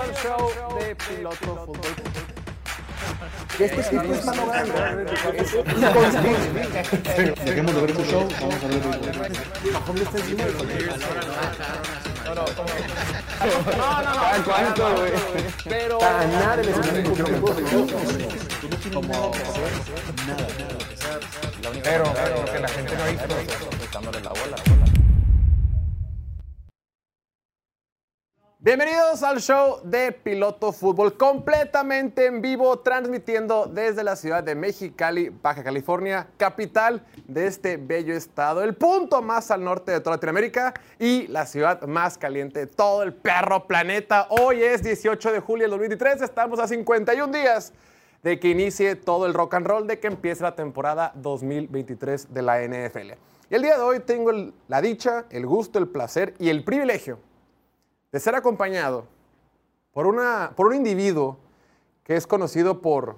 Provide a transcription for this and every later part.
al show de Piloto Fútbol. Este tipo es mano grande. Dejemos de ver tu show, vamos a ver No, no, no. ¿Cuánto, güey? Pero. Ganar el escenario Como. Pero, pero que la gente no ha visto. Echándole la bola. Bienvenidos al show de Piloto Fútbol, completamente en vivo, transmitiendo desde la ciudad de Mexicali, Baja California, capital de este bello estado, el punto más al norte de toda Latinoamérica y la ciudad más caliente de todo el perro planeta. Hoy es 18 de julio del 2023, estamos a 51 días de que inicie todo el rock and roll, de que empiece la temporada 2023 de la NFL. Y el día de hoy tengo la dicha, el gusto, el placer y el privilegio de ser acompañado por, una, por un individuo que es conocido por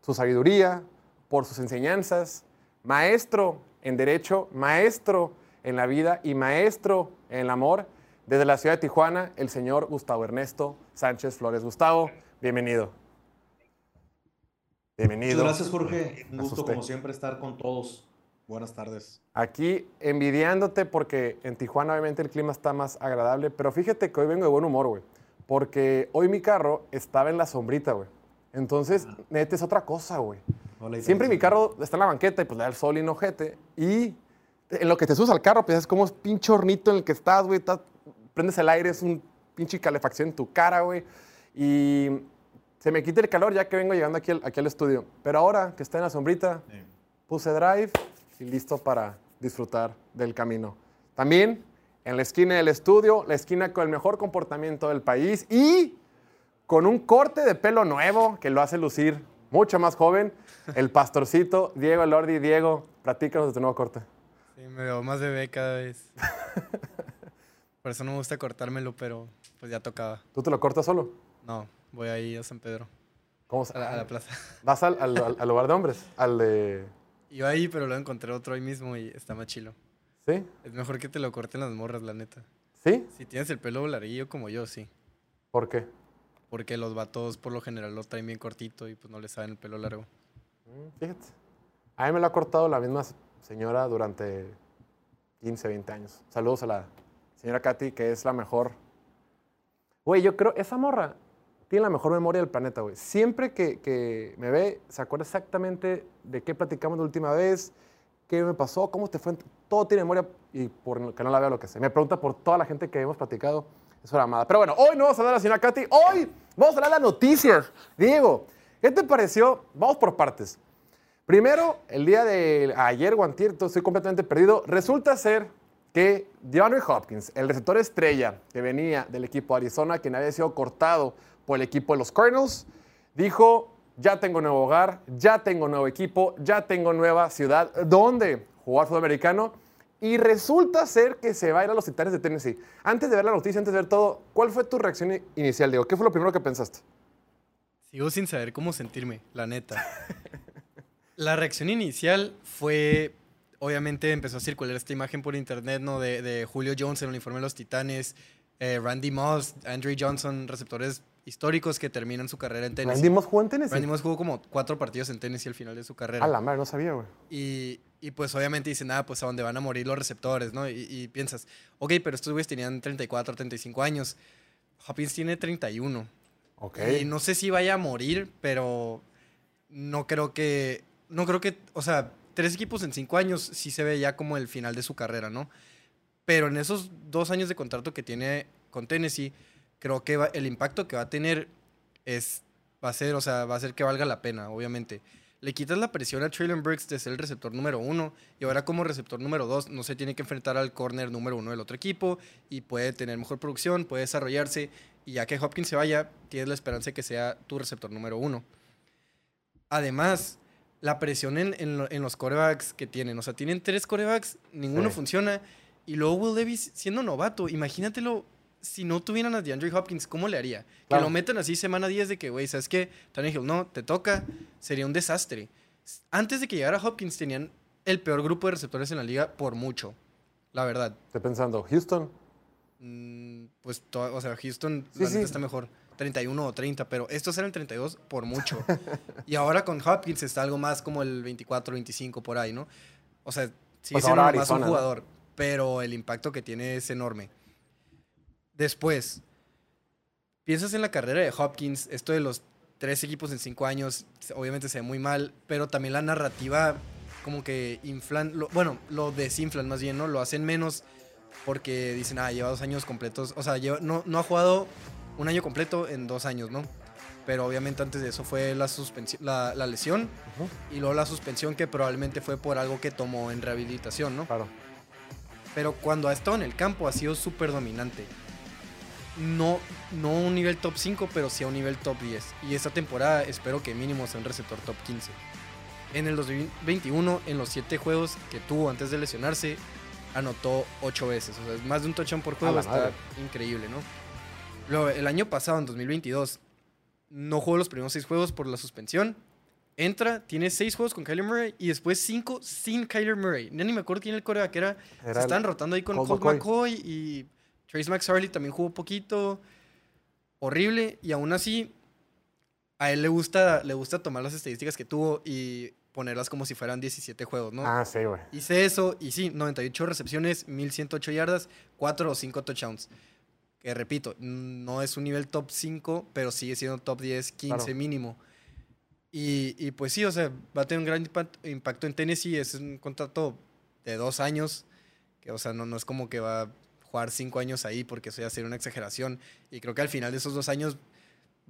su sabiduría, por sus enseñanzas, maestro en derecho, maestro en la vida y maestro en el amor, desde la ciudad de Tijuana, el señor Gustavo Ernesto Sánchez Flores. Gustavo, bienvenido. Bienvenido. Muchas gracias, Jorge. Un gusto, como siempre, estar con todos. Buenas tardes. Aquí envidiándote porque en Tijuana obviamente el clima está más agradable, pero fíjate que hoy vengo de buen humor, güey. Porque hoy mi carro estaba en la sombrita, güey. Entonces, neta, es otra cosa, güey. Hola, Siempre mi carro está en la banqueta y pues le da el sol y no ojete. Y en lo que te subes al carro, pues es como es pinche hornito en el que estás, güey. estás- prendes el aire, es un pinche calefacción en tu cara, güey. Y se me quita el calor ya que vengo llegando aquí al, aquí al estudio. Pero ahora que está en la sombrita, Sí. puse drive y listo para disfrutar del camino. También en la esquina del estudio, la esquina con el mejor comportamiento del país y con un corte de pelo nuevo que lo hace lucir mucho más joven, el pastorcito Diego Lordi. Diego, platícanos de tu nuevo corte. Sí, me veo más bebé cada vez. Por eso no me gusta cortármelo, pero pues ya tocaba. ¿Tú te lo cortas solo? No, voy ahí a San Pedro, ¿Cómo a la, a la plaza. ¿Vas al, al- al- al lugar de hombres? ¿Al de...? Iba ahí, pero luego encontré otro ahí mismo y está más chilo. ¿Sí? Es mejor que te lo corten las morras, la neta. ¿Sí? Si tienes el pelo larguillo como yo, sí. ¿Por qué? Porque los vatos por lo general lo traen bien cortito y pues no les saben el pelo largo. Mm, Fíjate. A mí me lo ha cortado la misma señora durante 15, 20 años. Saludos a la señora Katy, que es la mejor. Güey, yo creo, esa morra tiene la mejor memoria del planeta, güey. Siempre que, que me ve, se acuerda exactamente de qué platicamos la última vez, qué me pasó, cómo te fue. Todo tiene memoria y por que no la veo lo que sé. Me pregunta por toda la gente que hemos platicado. Es una amada. Pero bueno, hoy no vamos a hablar de la señora Katy. Hoy vamos a hablar de las noticias. Diego, ¿qué te pareció? Vamos por partes. Primero, el día de ayer o antier, entonces estoy completamente perdido. Resulta ser que DeAndre Hopkins, el receptor estrella que venía del equipo de Arizona, quien había sido cortado por el equipo de los Cardinals, dijo, ya tengo nuevo hogar, ya tengo nuevo equipo, ya tengo nueva ciudad donde jugar fútbol americano. Y resulta ser que se va a ir a los Titanes de Tennessee. Antes de ver la noticia, antes de ver todo, ¿cuál fue tu reacción inicial, Diego? ¿Qué fue lo primero que pensaste? Sigo sin saber cómo sentirme, la neta. La reacción inicial fue, obviamente empezó a circular esta imagen por internet, ¿no? De, de Julio Jones en el uniforme de los Titanes, eh, Randy Moss, Andre Johnson, receptores históricos que terminan su carrera en Tennessee. ¿Randy Moss jugó en Tennessee? Randy Moss jugó como cuatro partidos en Tennessee al final de su carrera. A la madre, no sabía, güey. Y, y pues obviamente dicen, nada, pues a donde van a morir los receptores, ¿no? Y, y piensas, ok, pero estos güeyes tenían 34, 35 años. Hopkins tiene 31. Ok. Y no sé si vaya a morir, pero no creo que. No creo que. O sea, tres equipos en cinco años sí se ve ya como el final de su carrera, ¿no? Pero en esos dos años de contrato que tiene con Tennessee, creo que va- el impacto que va a tener es. Va a ser, o sea, va a ser que valga la pena, obviamente. Le quitas la presión a Traylon Burks de ser el receptor número uno y ahora como receptor número dos no se tiene que enfrentar al corner número uno del otro equipo y puede tener mejor producción, puede desarrollarse y ya que Hopkins se vaya, tienes la esperanza de que sea tu receptor número uno. Además, la presión en, en en los corebacks que tienen, o sea, tienen tres corebacks, ninguno Sí. funciona y luego Will Davis siendo novato, imagínatelo si no tuvieran a DeAndre Hopkins, ¿cómo le haría? Claro. Que lo metan así semana 10 de que, güey, ¿sabes qué? Tannehill, no, te toca, sería un desastre. Antes de que llegara Hopkins tenían el peor grupo de receptores en la liga por mucho, la verdad. Estoy pensando, Houston. Mm, pues, o sea, Houston Sí, sí. está mejor. 31 o 30, pero estos eran 32 por mucho. y ahora con Hopkins está algo más como el 24, 25 por ahí, ¿no? O sea, sigue Pues siendo más un jugador, pero el impacto que tiene es enorme. Después, piensas en la carrera de Hopkins, esto de los tres equipos en cinco años, obviamente se ve muy mal, pero también la narrativa como que inflan, lo- bueno, lo desinflan más bien, ¿no? Lo hacen menos porque dicen, ah, lleva dos años completos, o sea, lleva- no, no ha jugado un año completo en dos años, ¿no? Pero obviamente antes de eso fue la, suspensión, la, la lesión y luego la suspensión que probablemente fue por algo que tomó en rehabilitación, ¿no? Claro. Pero cuando ha estado en el campo ha sido súper dominante. No, no a un nivel top 5, pero sí a un nivel top 10. Y esta temporada espero que mínimo sea un receptor top 15. En el 2021, en los 7 juegos que tuvo antes de lesionarse, anotó 8 veces. O sea, es más de un touchdown por juego. Está madre. increíble, ¿no? Luego, el año pasado, en 2022, no jugó los primeros 6 juegos por la suspensión. Entra, tiene 6 juegos con Kyler Murray y después 5 sin Kyler Murray. Ya ni me acuerdo quién el coreback era. Era Se estaban rotando ahí con Colt McCoy. McCoy y Trace McSorley también jugó poquito. Horrible. Y aún así, a él le gusta, le gusta tomar las estadísticas que tuvo y ponerlas como si fueran 17 juegos, ¿no? Ah, sí, güey. Hice eso y sí, 98 recepciones, 1108 yardas, 4 o 5 touchdowns. Que repito, no es un nivel top 5, pero sigue siendo top 10, 15 Claro. mínimo. Y, y pues sí, o sea, va a tener un gran impa- impacto en Tennessee. Es un contrato de dos años, que o sea, no, no es como que va jugar cinco años ahí, porque eso ya sería una exageración. Y creo que al final de esos dos años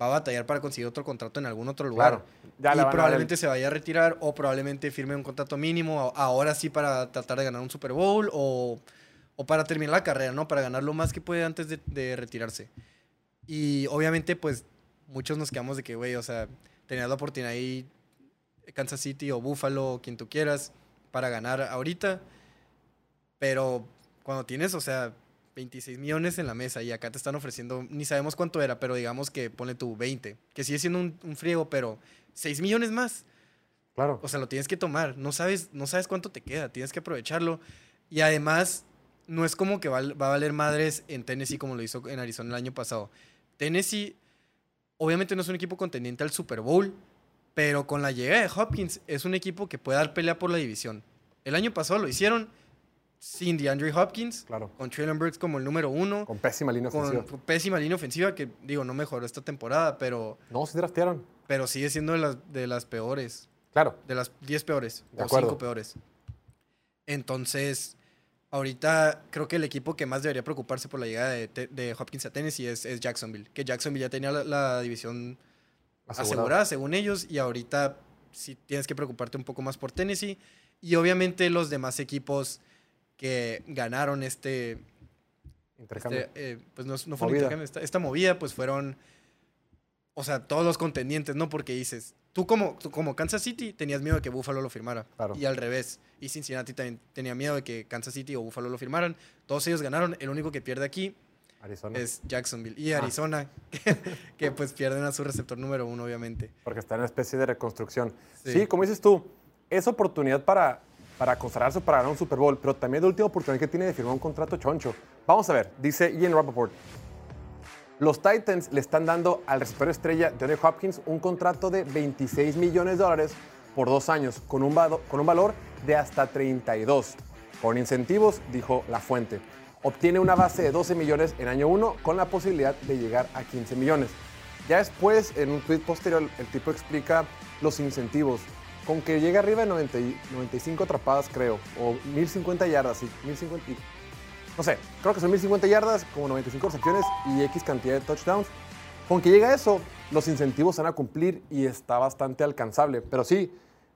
va a batallar para conseguir otro contrato en algún otro lugar Claro. Ya y probablemente se vaya a retirar o probablemente firme un contrato mínimo ahora sí para tratar de ganar un Super Bowl o, o para terminar la carrera, ¿no? Para ganar lo más que puede antes de, de retirarse. Y obviamente, pues, muchos nos quedamos de que, güey, o sea, tenías la oportunidad ahí, Kansas City o Buffalo, o quien tú quieras, para ganar ahorita. Pero cuando tienes, o sea, 26 millones en la mesa y acá te están ofreciendo, ni sabemos cuánto era, pero digamos que ponle tú 20, que sigue siendo un, un friego, pero 6 millones más. Claro. O sea, lo tienes que tomar. No sabes, no sabes cuánto te queda. Tienes que aprovecharlo. Y además, no es como que val- va a valer madres en Tennessee como lo hizo en Arizona el año pasado. Tennessee, obviamente no es un equipo contendiente al Super Bowl, pero con la llegada de Hopkins es un equipo que puede dar pelea por la división. El año pasado lo hicieron sin DeAndre Hopkins, Claro. con Traylon Burks como el número uno, Con pésima línea con ofensiva. pésima línea ofensiva, que digo, no mejoró esta temporada, pero, No, sí draftearon. pero sigue siendo de las, de las peores Claro. de las 10 peores De o acuerdo. 5 peores. Entonces, ahorita creo que el equipo que más debería preocuparse por la llegada de, Hopkins a Tennessee es, es Jacksonville. Que Jacksonville ya tenía la, la división Asegurado. asegurada, según ellos, y ahorita sí tienes que preocuparte un poco más por Tennessee. Y obviamente los demás equipos que ganaron este, Intercambio. este, eh, pues no, no fue un intercambio, esta, esta movida, pues fueron, o sea, todos los contendientes, ¿no? Porque dices, tú como, tú como Kansas City tenías miedo de que Buffalo lo firmara. Claro. Y al revés. Y Cincinnati también tenía miedo de que Kansas City o Buffalo lo firmaran. Todos ellos ganaron. El único que pierde aquí Arizona. es Jacksonville. Y Ah. Arizona, que, que, pues pierden a su receptor número uno, obviamente. Porque está en una especie de reconstrucción. Sí, Sí. como dices tú, es oportunidad para, para consagrarse para ganar un Super Bowl, pero también es la última oportunidad que tiene de firmar un contrato choncho. Vamos a ver, dice Ian Rappaport. Los Titans le están dando al receptor estrella Johnny Hopkins un contrato de 26 millones de dólares por dos años, con un, con un valor de hasta 32. Con incentivos, dijo la fuente. Obtiene una base de 12 millones en año 1 con la posibilidad de llegar a 15 millones. Ya después, en un tweet posterior, el tipo explica los incentivos. Con que llegue arriba de 90 y 95 atrapadas, creo, o 1050 yardas, sí, 1050, y- no sé, creo que son 1050 yardas, como 95 recepciones y X cantidad de touchdowns. Con que llegue a eso, los incentivos van a cumplir y está bastante alcanzable. Pero sí,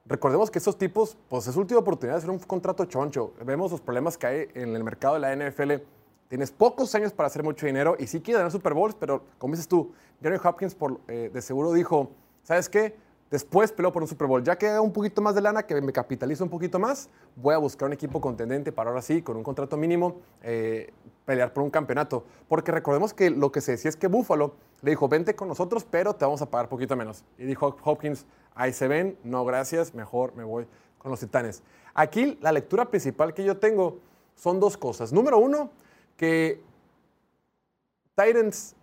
recordemos que estos tipos, pues es su última oportunidad de hacer un contrato choncho. Vemos los problemas que hay en el mercado de la NFL. Tienes pocos años para hacer mucho dinero y sí quieres ganar Super Bowls, pero como dices tú, Jerry Hopkins por, eh, de seguro dijo, ¿sabes qué? Después peleo por un Super Bowl. Ya que haga un poquito más de lana, que me capitalizo un poquito más, voy a buscar un equipo contendente para ahora sí, con un contrato mínimo, eh, pelear por un campeonato. Porque recordemos que lo que se decía es que Buffalo le dijo, vente con nosotros, pero te vamos a pagar poquito menos. Y dijo Hopkins, ahí se ven, no gracias, mejor me voy con los titanes. Aquí la lectura principal que yo tengo son dos cosas. Número uno, que Titans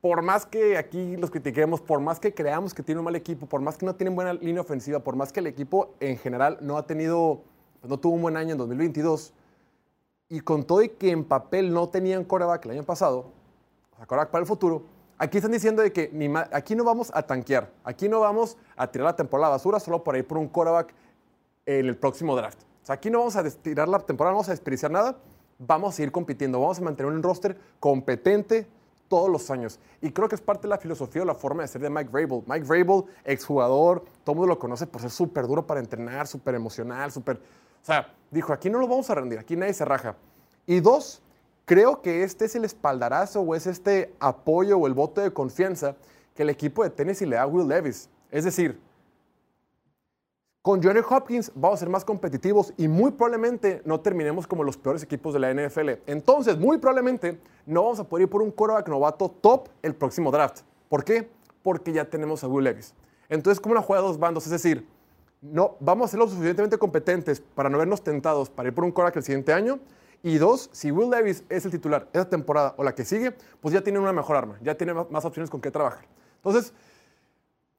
por más que aquí los critiquemos, por más que creamos que tiene un mal equipo, por más que no tienen buena línea ofensiva, por más que el equipo en general no ha tenido, no tuvo un buen año en 2022, y con todo y que en papel no tenían coreback el año pasado, o sea, coreback para el futuro, aquí están diciendo de que aquí no vamos a tanquear, aquí no vamos a tirar la temporada a la basura solo por ir por un coreback en el próximo draft. O sea, aquí no vamos a tirar la temporada, no vamos a desperdiciar nada, vamos a seguir compitiendo, vamos a mantener un roster competente todos los años. Y creo que es parte de la filosofía o la forma de ser de Mike Vrabel. Mike Vrabel, exjugador, todo el mundo lo conoce por ser súper duro para entrenar, súper emocional, súper... O sea, dijo, aquí no lo vamos a rendir, aquí nadie se raja. Y dos, creo que este es el espaldarazo o es este apoyo o el voto de confianza que el equipo de Tennessee le da a Will Levis. Es decir, con Johnny Hopkins vamos a ser más competitivos y muy probablemente no terminemos como los peores equipos de la NFL. Entonces, muy probablemente no vamos a poder ir por un quarterback novato top el próximo draft. ¿Por qué? Porque ya tenemos a Will Levis. Entonces, como una juega de dos bandos, es decir, no, vamos a ser lo suficientemente competentes para no vernos tentados para ir por un quarterback el siguiente año. Y dos, si Will Levis es el titular esa temporada o la que sigue, pues ya tienen una mejor arma, ya tienen más- más opciones con qué trabajar. Entonces,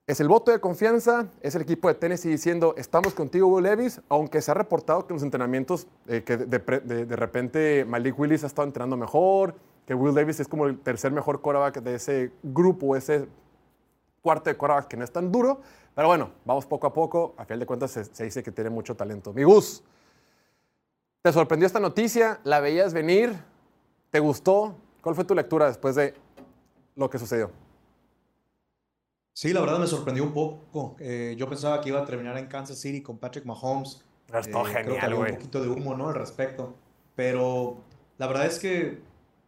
es el voto de confianza, es el equipo de Tennessee diciendo, estamos contigo, Will Levis, aunque se ha reportado que en los entrenamientos, eh, de repente Malik Willis ha estado entrenando mejor, que Will Levis es como el tercer mejor quarterback de ese grupo, ese cuarto de quarterback que no es tan duro, pero bueno, vamos poco a poco, a final de cuentas se, se dice que tiene mucho talento. Mi Gus, ¿te sorprendió esta noticia? ¿La veías venir? ¿Te gustó? ¿Cuál fue tu lectura después de lo que sucedió? Sí, la verdad me sorprendió un poco. Eh, yo pensaba que iba a terminar en Kansas City con Patrick Mahomes. Está Eh, creo que genial, había un poquito de humo, ¿no? Al respecto. Pero la verdad es que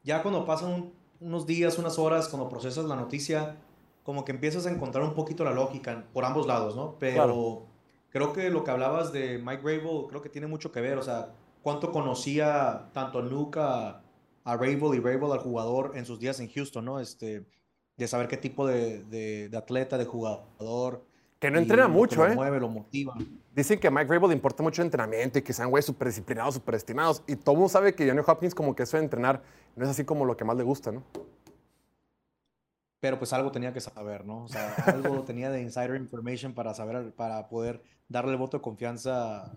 ya cuando pasan un- unos días, unas horas, cuando procesas la noticia, como que empiezas a encontrar un poquito la lógica por ambos lados, ¿no? Pero Claro. creo que lo que hablabas de Mike Vrabel, creo que tiene mucho que ver. O sea, cuánto conocía tanto Nuke a, Vrabel y Vrabel al jugador en sus días en Houston, ¿no? Este, de saber qué tipo de, de- de atleta, de jugador. Que no entrena lo mucho, lo ¿eh? mueve, lo motiva. Dicen que a Mike Vrabel le importa mucho el entrenamiento y que sean güeyes súper disciplinados, súper estimados. Y todo el mundo sabe que Johnny Hopkins como que eso de entrenar no es así como lo que más le gusta, ¿no? pero pues algo tenía que saber, ¿no? O sea, algo tenía de insider information para saber, para poder darle el voto de confianza,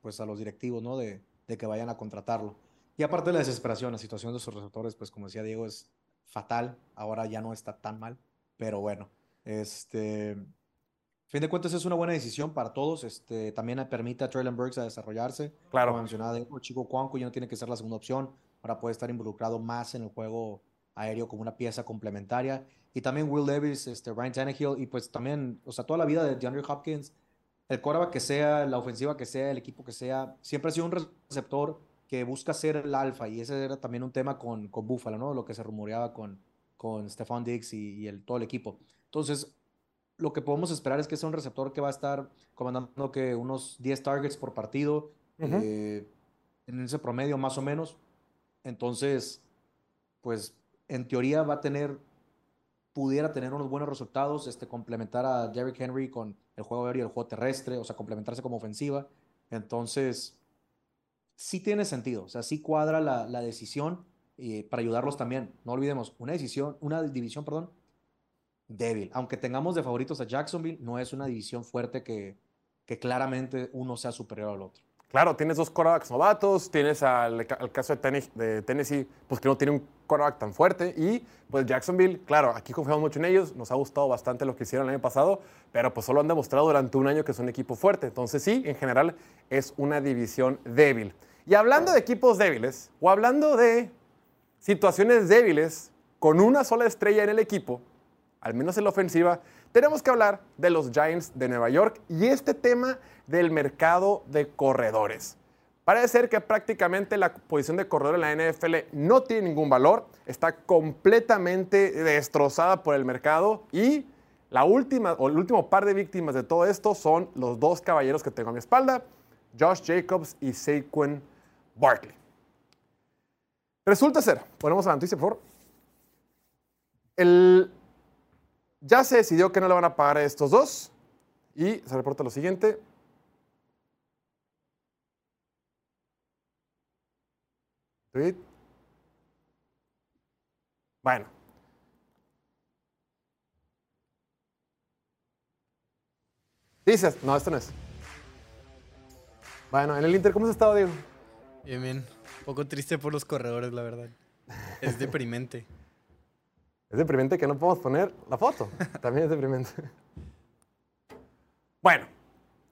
pues a los directivos, ¿no? De, de que vayan a contratarlo. Y aparte de la desesperación, la situación de sus receptores, pues como decía Diego, es fatal. Ahora ya no está tan mal, pero bueno, este, fin de cuentas es una buena decisión para todos. Este, también permite a Traylon Burks a desarrollarse. Claro. Como mencionaba Diego, Chico Cuanco ya no tiene que ser la segunda opción. Ahora puede estar involucrado más en el juego aéreo como una pieza complementaria. Y también Will Levis, este, Ryan Tannehill, y pues también, o sea, toda la vida de DeAndre Hopkins, el quarterback que sea, la ofensiva que sea, el equipo que sea, siempre ha sido un receptor que busca ser el alfa, y ese era también un tema con, con Buffalo, ¿no? Lo que se rumoreaba con, con Stephon Diggs y, y el, todo el equipo. Entonces, lo que podemos esperar es que sea un receptor que va a estar comandando que unos 10 targets por partido, eh, en ese promedio más o menos. Entonces, pues en teoría va a tener, pudiera tener unos buenos resultados, este, complementar a Derrick Henry con el juego aéreo y el juego terrestre, o sea, complementarse como ofensiva. Entonces, sí tiene sentido, o sea, sí cuadra la, la decisión eh, para ayudarlos también. No olvidemos, una decisión, una división, perdón, débil. Aunque tengamos de favoritos a Jacksonville, no es una división fuerte que, que claramente uno sea superior al otro. Claro, tienes dos quarterbacks novatos, tienes al, al caso de, Tenne- de Tennessee, pues que no tiene un quarterback tan fuerte. Y pues Jacksonville, claro, aquí confiamos mucho en ellos, nos ha gustado bastante lo que hicieron el año pasado, pero pues solo han demostrado durante un año que es un equipo fuerte. Entonces sí, en general es una división débil. Y hablando de equipos débiles, o hablando de situaciones débiles con una sola estrella en el equipo, al menos en la ofensiva, tenemos que hablar de los Giants de Nueva York y este tema del mercado de corredores. Parece ser que prácticamente la posición de corredor en la NFL no tiene ningún valor, está completamente destrozada por el mercado y la última o el último par de víctimas de todo esto son los dos caballeros que tengo a mi espalda, Josh Jacobs y Saquon Barkley. Resulta ser, ponemos la noticia, por favor. El, ya se decidió que no le van a pagar a estos dos y se reporta lo siguiente. Tweet. Bueno. Dices, no, esto no es. Bueno, en el Inter, ¿cómo has estado, Diego? Bien, bien. Un poco triste por los corredores, la verdad. Es deprimente. es deprimente que no podemos poner la foto. También es deprimente. bueno,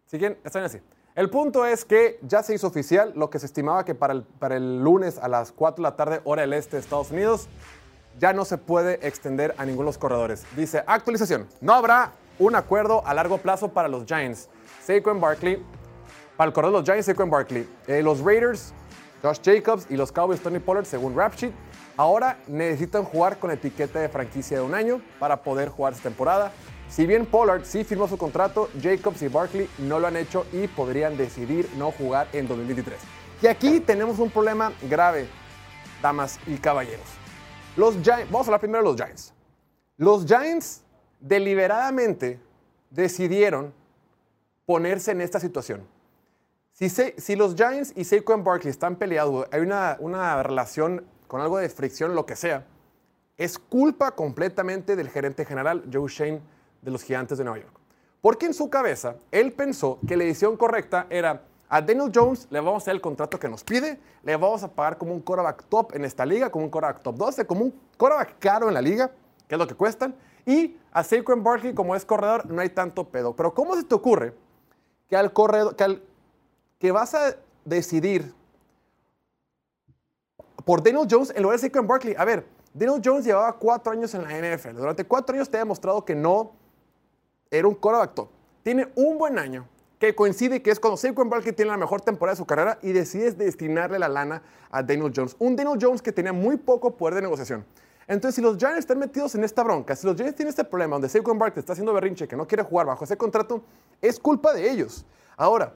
siguen, están así. El punto es que ya se hizo oficial lo que se estimaba que para el, para el lunes a las 4 de la tarde, hora del este de Estados Unidos, ya no se puede extender a ninguno de los corredores. Dice, actualización, no habrá un acuerdo a largo plazo para los Giants. Saquon Barkley, para el corredor de los Giants, Saquon Barkley. Eh, los Raiders, Josh Jacobs y los Cowboys, Tony Pollard, según Rapsheet, ahora necesitan jugar con etiqueta de franquicia de un año para poder jugar esta temporada. Si bien Pollard sí firmó su contrato, Jacobs y Barkley no lo han hecho y podrían decidir no jugar en 2023. Y aquí tenemos un problema grave, damas y caballeros. Los Giants, vamos a hablar primero de los Giants. Los Giants deliberadamente decidieron ponerse en esta situación. Si, se- si los Giants y Saquon Barkley están peleados, hay una, una relación con algo de fricción, lo que sea, es culpa completamente del gerente general Joe Shane de los Gigantes de Nueva York. Porque en su cabeza, él pensó que la decisión correcta era a Daniel Jones le vamos a hacer el contrato que nos pide, le vamos a pagar como un quarterback top en esta liga, como un quarterback top 12, como un quarterback caro en la liga, que es lo que cuestan, y a Saquon Barkley como es corredor no hay tanto pedo. Pero ¿cómo se te ocurre que al corredor, que, que vas a decidir por Daniel Jones en lugar de Saquon Barkley. A ver, Daniel Jones llevaba cuatro años en la NFL. Durante cuatro años te ha demostrado que no era un quarterback top. Tiene un buen año que coincide que es cuando Saquon Barkley tiene la mejor temporada de su carrera y decides destinarle la lana a Daniel Jones. Un Daniel Jones que tenía muy poco poder de negociación. Entonces, si los Giants están metidos en esta bronca, si los Giants tienen este problema donde Saquon Barkley está haciendo berrinche, que no quiere jugar bajo ese contrato, es culpa de ellos. Ahora,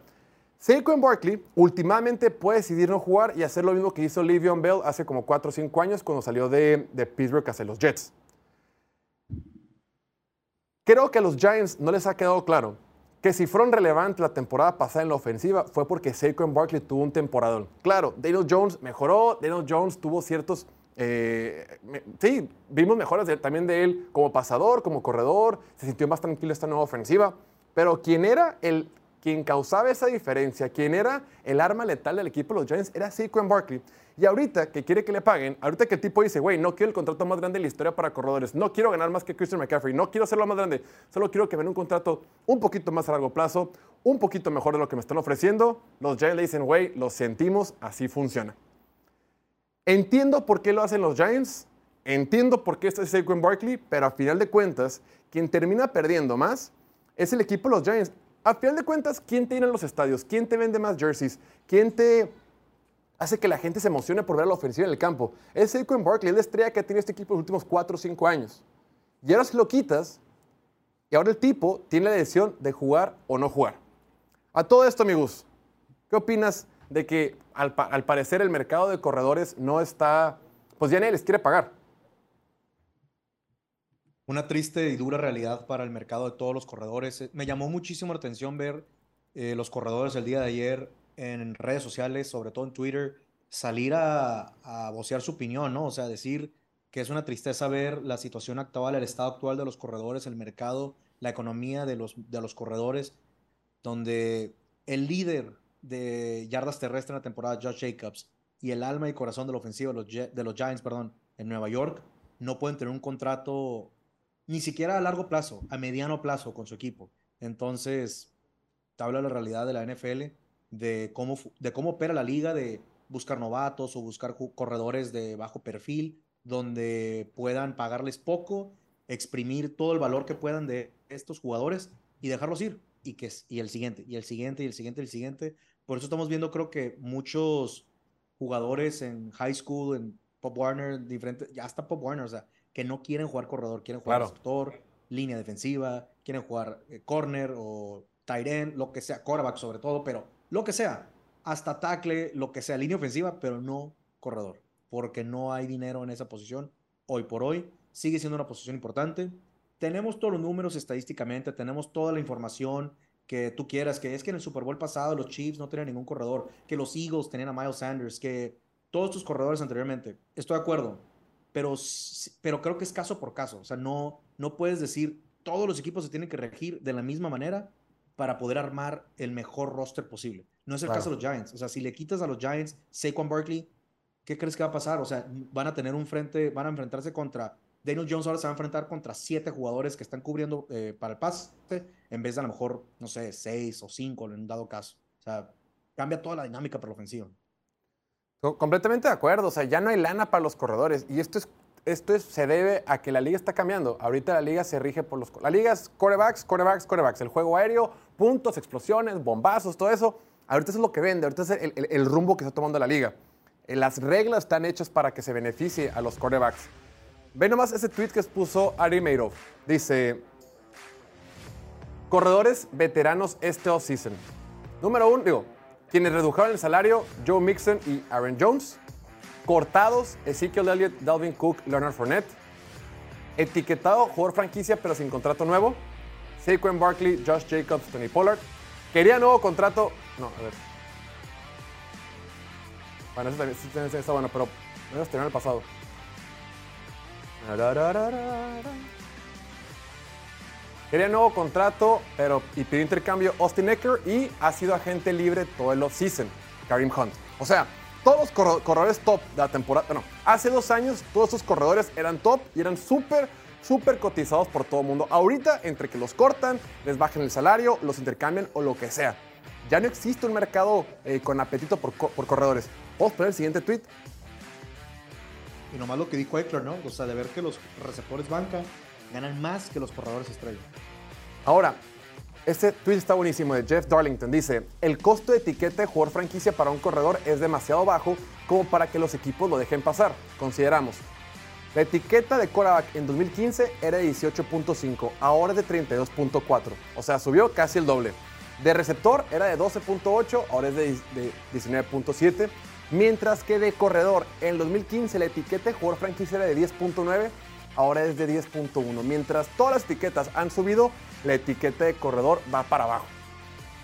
Saquon Barkley últimamente puede decidir no jugar y hacer lo mismo que hizo Le'Veon Bell hace como 4 o 5 años cuando salió de, de Pittsburgh hacia los Jets. Creo que a los Giants no les ha quedado claro que si fueron relevantes la temporada pasada en la ofensiva fue porque Saquon Barkley tuvo un temporadón. Claro, Daniel Jones mejoró, Daniel Jones tuvo ciertos... eh, sí, vimos mejoras también de él como pasador, como corredor, se sintió más tranquilo esta nueva ofensiva, pero quien era el quien causaba esa diferencia, quien era el arma letal del equipo de los Giants, era Saquon Barkley. Y ahorita que quiere que le paguen, ahorita que el tipo dice, güey, no quiero el contrato más grande de la historia para corredores, no quiero ganar más que Christian McCaffrey, no quiero hacerlo más grande, solo quiero que me den un contrato un poquito más a largo plazo, un poquito mejor de lo que me están ofreciendo. Los Giants le dicen, güey, lo sentimos, así funciona. Entiendo por qué lo hacen los Giants, entiendo por qué este es Saquon Barkley, pero a final de cuentas, quien termina perdiendo más es el equipo de los Giants. A final de cuentas, ¿quién te llena los estadios? ¿Quién te vende más jerseys? ¿Quién te hace que la gente se emocione por ver la ofensiva en el campo? Es Saquon Barkley, es la estrella que ha tenido este equipo los últimos 4 o 5 años. Y ahora si lo quitas, y ahora el tipo tiene la decisión de jugar o no jugar. A todo esto, amigos, ¿qué opinas de que al, al parecer el mercado de corredores no está, pues ya nadie les quiere pagar? Una triste y dura realidad para el mercado de todos los corredores. Eh, Me llamó muchísimo la atención ver eh, los corredores el día de ayer en redes sociales, sobre todo en Twitter, salir a, a vocear su opinión, ¿no? O sea, decir que es una tristeza ver la situación actual, el estado actual de los corredores, el mercado, la economía de los, de los corredores, donde el líder de yardas terrestres en la temporada, Josh Jacobs, y el alma y corazón de la ofensiva de los, de los Giants, perdón, en Nueva York, no pueden tener un contrato ni siquiera a largo plazo, a mediano plazo con su equipo. Entonces, te habla la realidad de la NFL, de cómo, de cómo opera la liga, de buscar novatos o buscar corredores de bajo perfil, donde puedan pagarles poco, exprimir todo el valor que puedan de estos jugadores y dejarlos ir. Y, que, y el siguiente, y el siguiente, y el siguiente, y el siguiente. Por eso estamos viendo, creo que muchos jugadores en high school, en Pop Warner, diferentes, ya hasta Pop Warner, o sea, que no quieren jugar corredor, quieren jugar Claro. receptor, línea defensiva, quieren jugar eh, corner o tight end, lo que sea, quarterback sobre todo, pero lo que sea, hasta tackle, lo que sea, línea ofensiva, pero no corredor, porque no hay dinero en esa posición. Hoy por hoy sigue siendo una posición importante. Tenemos todos los números estadísticamente, tenemos toda la información que tú quieras, que es que en el Super Bowl pasado los Chiefs no tenían ningún corredor, que los Eagles tenían a Miles Sanders, que todos tus corredores anteriormente. Estoy de acuerdo, pero, pero creo que es caso por caso. O sea, no, no puedes decir todos los equipos se tienen que regir de la misma manera para poder armar el mejor roster posible. No es el Claro. caso de los Giants. O sea, si le quitas a los Giants Saquon Barkley, ¿qué crees que va a pasar? O sea, van a tener un frente, van a enfrentarse contra Daniel Jones ahora se va a enfrentar contra siete jugadores que están cubriendo eh, para el pase, en vez de a lo mejor, no sé, seis o cinco en un dado caso. O sea, cambia toda la dinámica para la ofensiva. Co- Completamente de acuerdo. O sea, ya no hay lana para los corredores. Y esto es, esto es, se debe a que la liga está cambiando. Ahorita la liga se rige por los. La liga es corebacks, corebacks, corebacks. El juego aéreo, puntos, explosiones, bombazos, todo eso. Ahorita eso es lo que vende. Ahorita es el, el- rumbo que está tomando la liga. Eh, Las reglas están hechas para que se beneficie a los corebacks. Ve nomás ese tweet que puso Ari Madoff. Dice: Corredores veteranos este offseason. Número uno, digo, quienes redujeron el salario, Joe Mixon y Aaron Jones. Cortados, Ezekiel Elliott, Dalvin Cook, Leonard Fournette. Etiquetado, jugador franquicia pero sin contrato nuevo. Saquon Barkley, Josh Jacobs, Tony Pollard. Quería nuevo contrato. No, a ver. Bueno, eso también, está bueno, pero menos terminó el pasado. Quería nuevo contrato, pero y pidió intercambio Austin Eckler y ha sido agente libre todo el offseason, Kareem Hunt. O sea, todos los corredores top de la temporada, bueno, hace dos años todos estos corredores eran top y eran súper, súper cotizados por todo el mundo. Ahorita, entre que los cortan, les bajan el salario, los intercambian o lo que sea. Ya no existe un mercado eh, con apetito por, por corredores. A poner el siguiente tweet. Y nomás lo que dijo Eckler, ¿no? O sea, de ver que los receptores banca ganan más que los corredores estrella. Ahora, este tweet está buenísimo de Jeff Darlington. Dice, el costo de etiqueta de jugador franquicia para un corredor es demasiado bajo como para que los equipos lo dejen pasar. Consideramos. La etiqueta de quarterback en 2015 era de 18.5, ahora es de 32.4. O sea, subió casi el doble. De receptor era de 12.8, ahora es de, de 19.7. Mientras que de corredor en el 2015 la etiqueta de jugador franquicia era de 10.9, ahora es de 10.1. Mientras todas las etiquetas han subido, la etiqueta de corredor va para abajo.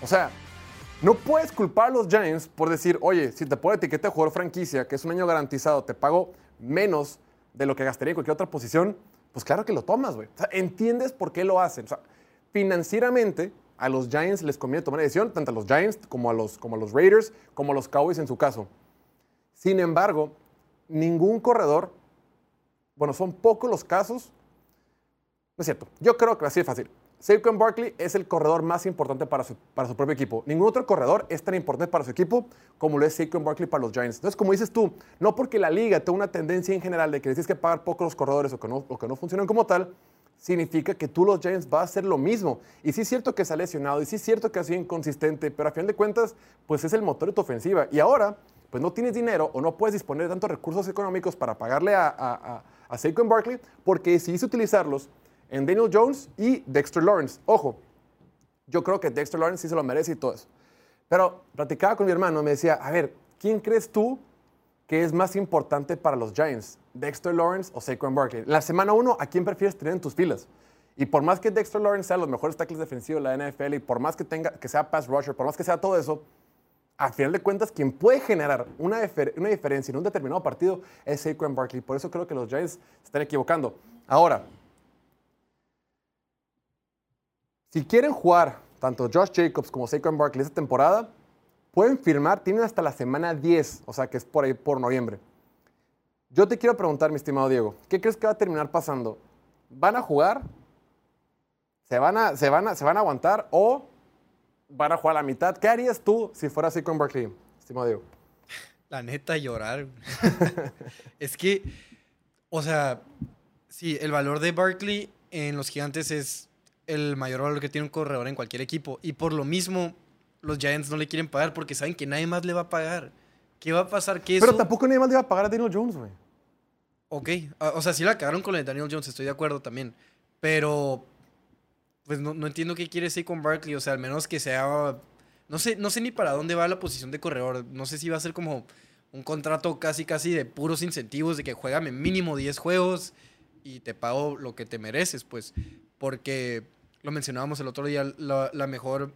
O sea, no puedes culpar a los Giants por decir, oye, si te pongo etiqueta de jugador franquicia, que es un año garantizado, te pago menos de lo que gastaría en cualquier otra posición, pues claro que lo tomas, güey. O sea, entiendes por qué lo hacen. O sea, financieramente, a los Giants les conviene tomar decisión, tanto a los Giants como a los, como a los Raiders, como a los Cowboys en su caso. Sin embargo, ningún corredor, bueno, son pocos los casos. No es cierto. Yo creo que así es fácil. Saquon Barkley es el corredor más importante para su, para su propio equipo. Ningún otro corredor es tan importante para su equipo como lo es Saquon Barkley para los Giants. Entonces, como dices tú, no porque la liga tenga una tendencia en general de que tienes que pagar poco los corredores o que no, o que no funcionan como tal, significa que tú los Giants vas a hacer lo mismo. Y sí es cierto que se ha lesionado, y sí es cierto que ha sido inconsistente, pero a fin de cuentas, pues es el motor de tu ofensiva. Y ahora, pues no tienes dinero o no puedes disponer de tantos recursos económicos para pagarle a, a, a, a Saquon Barkley porque decidiste utilizarlos en Daniel Jones y Dexter Lawrence. Ojo, yo creo que Dexter Lawrence sí se lo merece y todo eso. Pero platicaba con mi hermano, me decía, a ver, ¿quién crees tú que es más importante para los Giants? ¿Dexter Lawrence o Saquon Barkley? La semana uno, ¿a quién prefieres tener en tus filas? Y por más que Dexter Lawrence sea los mejores tackles defensivos de la NFL y por más que, tenga, que sea pass rusher, por más que sea todo eso, a final de cuentas, quien puede generar una, una diferencia en un determinado partido es Saquon Barkley. Por eso creo que los Giants se están equivocando. Ahora, si quieren jugar tanto Josh Jacobs como Saquon Barkley esta temporada, pueden firmar, tienen hasta la semana 10, o sea que es por ahí por noviembre. Yo te quiero preguntar, mi estimado Diego, ¿qué crees que va a terminar pasando? ¿Van a jugar? ¿Se van a, se van a, se van a aguantar o van a jugar a la mitad? ¿Qué harías tú si fuera así con Barkley, estimado Diego? La neta, llorar. es que, o sea, sí, el valor de Barkley en los gigantes es el mayor valor que tiene un corredor en cualquier equipo. Y por lo mismo, los Giants no le quieren pagar porque saben que nadie más le va a pagar. ¿Qué va a pasar? Que Pero eso- tampoco nadie más le iba a pagar a Daniel Jones, güey. Ok, ah, o sea, sí la cagaron con de Daniel Jones, estoy de acuerdo también. Pero, pues no, no entiendo qué quiere decir con Barkley. O sea, al menos que sea. No sé, no sé ni para dónde va la posición de corredor. No sé si va a ser como un contrato casi, casi de puros incentivos, de que juégame mínimo 10 juegos y te pago lo que te mereces, pues. Porque lo mencionábamos el otro día, la, la mejor.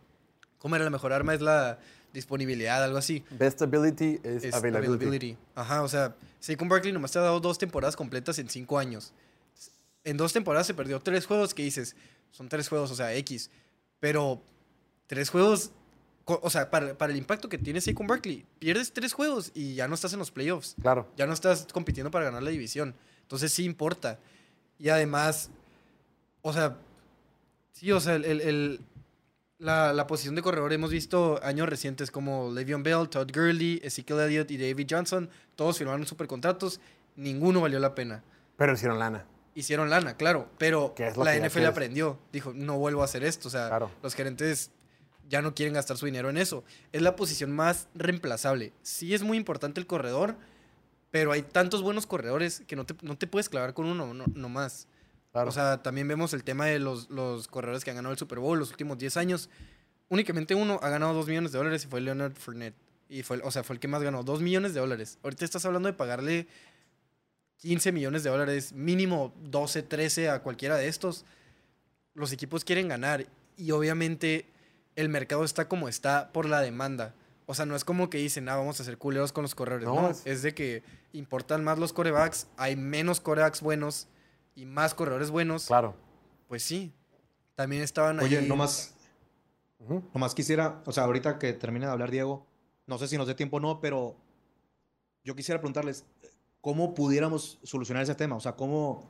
¿Cómo era la mejor arma? Es la disponibilidad, algo así. Best ability is, Es availability. availability. Ajá, o sea, Saquon Barkley nomás te ha dado dos temporadas completas en cinco años. En dos temporadas se perdió tres juegos que dices, son tres juegos, o sea, X. Pero tres juegos, o sea, para, para el impacto que tiene Saquon Barkley, pierdes tres juegos y ya no estás en los playoffs. Claro. Ya no estás compitiendo para ganar la división. Entonces sí importa. Y además, o sea, sí, o sea, el, el- el- la, la posición de corredor hemos visto años recientes como Le'Veon Bell, Todd Gurley, Ezekiel Elliott y David Johnson. Todos firmaron supercontratos. Ninguno valió la pena. Pero hicieron lana. Hicieron lana, claro, pero la NFL aprendió. Dijo, no vuelvo a hacer esto. O sea, Claro. los gerentes ya no quieren gastar su dinero en eso. Es la posición más reemplazable. Sí es muy importante el corredor, pero hay tantos buenos corredores que no te, no te puedes clavar con uno no. Claro. O sea, también vemos el tema de los, los corredores que han ganado el Super Bowl los últimos 10 años. Únicamente uno ha ganado 2 millones de dólares y fue Leonard Fournette. Y fue, o sea, fue el que más ganó, 2 millones de dólares. Ahorita estás hablando de pagarle 15 millones de dólares, mínimo 12, 13 a cualquiera de estos. Los equipos quieren ganar y obviamente el mercado está como está por la demanda. O sea, no es como que dicen, ah, vamos a hacer culeros con los corredores. No, No, es- es... de que importan más los corebacks, hay menos corebacks buenos y más corredores buenos. claro. Pues sí. También estaban Oye, ahí. nomás, Ujú. nomás quisiera, o sea, ahorita que termine de hablar Diego, no sé si nos dé tiempo o no, pero yo quisiera preguntarles cómo pudiéramos solucionar ese tema, o sea, cómo,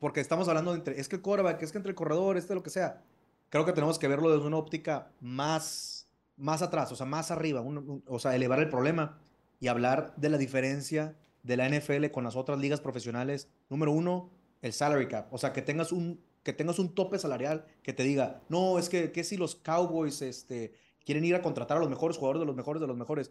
porque estamos hablando de entre, es que el quarterback, es que entre el corredor, este lo que sea. Creo que tenemos que verlo desde una óptica más, más atrás, o sea, más arriba, un- un- o sea, elevar el problema y hablar de la diferencia de la NFL con las otras ligas profesionales. Número uno, el salary cap, o sea, que tengas un, que tengas un tope salarial que te diga, no, es que, que si los Cowboys este, quieren ir a contratar a los mejores jugadores de los mejores de los mejores.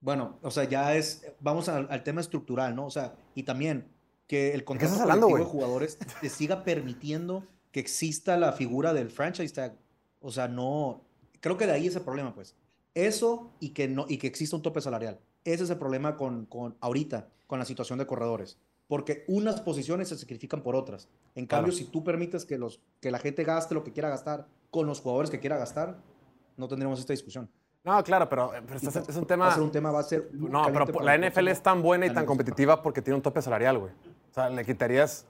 Bueno, o sea, ya es, vamos al, al tema estructural, ¿no? O sea, y también que el contrato estás hablando, colectivo de jugadores te siga permitiendo que exista la figura del franchise tag. O sea, no, creo que de ahí es el problema, pues. Eso y que, no, y que exista un tope salarial. Ese es el problema con, con ahorita, con la situación de corredores. Porque unas posiciones se sacrifican por otras. En Claro. cambio, si tú permites que, los, que la gente gaste lo que quiera gastar con los jugadores que quiera gastar, no tendremos esta discusión. No, claro, pero, este va- es un Va tema. a ser un tema, va a ser. No, pero por- la NFL es tan buena y tan competitiva porque tiene un tope salarial, güey. O sea, le quitarías.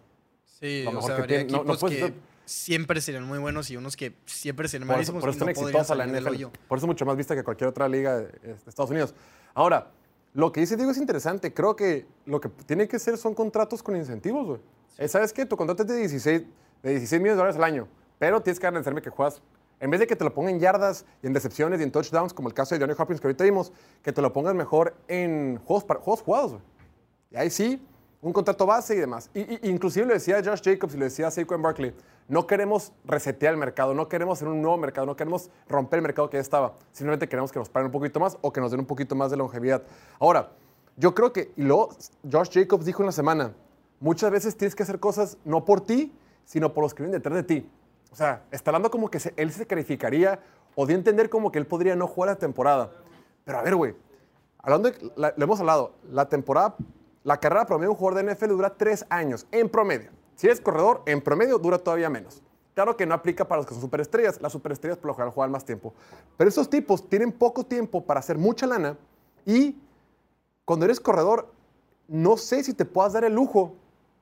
Sí, lo o mejor sea, que tiene. No- no puedes que siempre serían muy buenos y unos que siempre serían Por eso, malísimos por eso es tan no podrían exitosa la NFL. Por eso es mucho más vista que cualquier otra liga de, de Estados Unidos. Ahora, lo que dice Diego es interesante. Creo que lo que tiene que ser son contratos con incentivos, güey. Eh, ¿Sabes qué? Tu contrato es de 16, de 16 millones de dólares al año, pero tienes que garantizarme que juegas. En vez de que te lo pongan en yardas y en recepciones y en touchdowns, como el caso de Johnny Hopkins que ahorita vimos, que te lo pongas mejor en juegos, para- juegos jugados. Y ahí sí, un contrato base y demás. Y- inclusive lo decía Josh Jacobs y lo decía Saquon Barkley, no queremos resetear el mercado, no queremos hacer un nuevo mercado, no queremos romper el mercado que ya estaba. Simplemente queremos que nos paguen un poquito más o que nos den un poquito más de longevidad. Ahora, yo creo que, y luego Josh Jacobs dijo en la semana, muchas veces tienes que hacer cosas no por ti, sino por los que vienen detrás de ti. O sea, está hablando como que él se calificaría o de entender como que él podría no jugar la temporada. Pero a ver, güey, hablando lo hemos hablado, la temporada, la carrera promedio de un jugador de NFL dura tres años, en promedio. Si eres corredor, en promedio dura todavía menos. Claro que no aplica para los que son superestrellas, las superestrellas por lo general juegan más tiempo. Pero esos tipos tienen poco tiempo para hacer mucha lana y cuando eres corredor, no sé si te puedas dar el lujo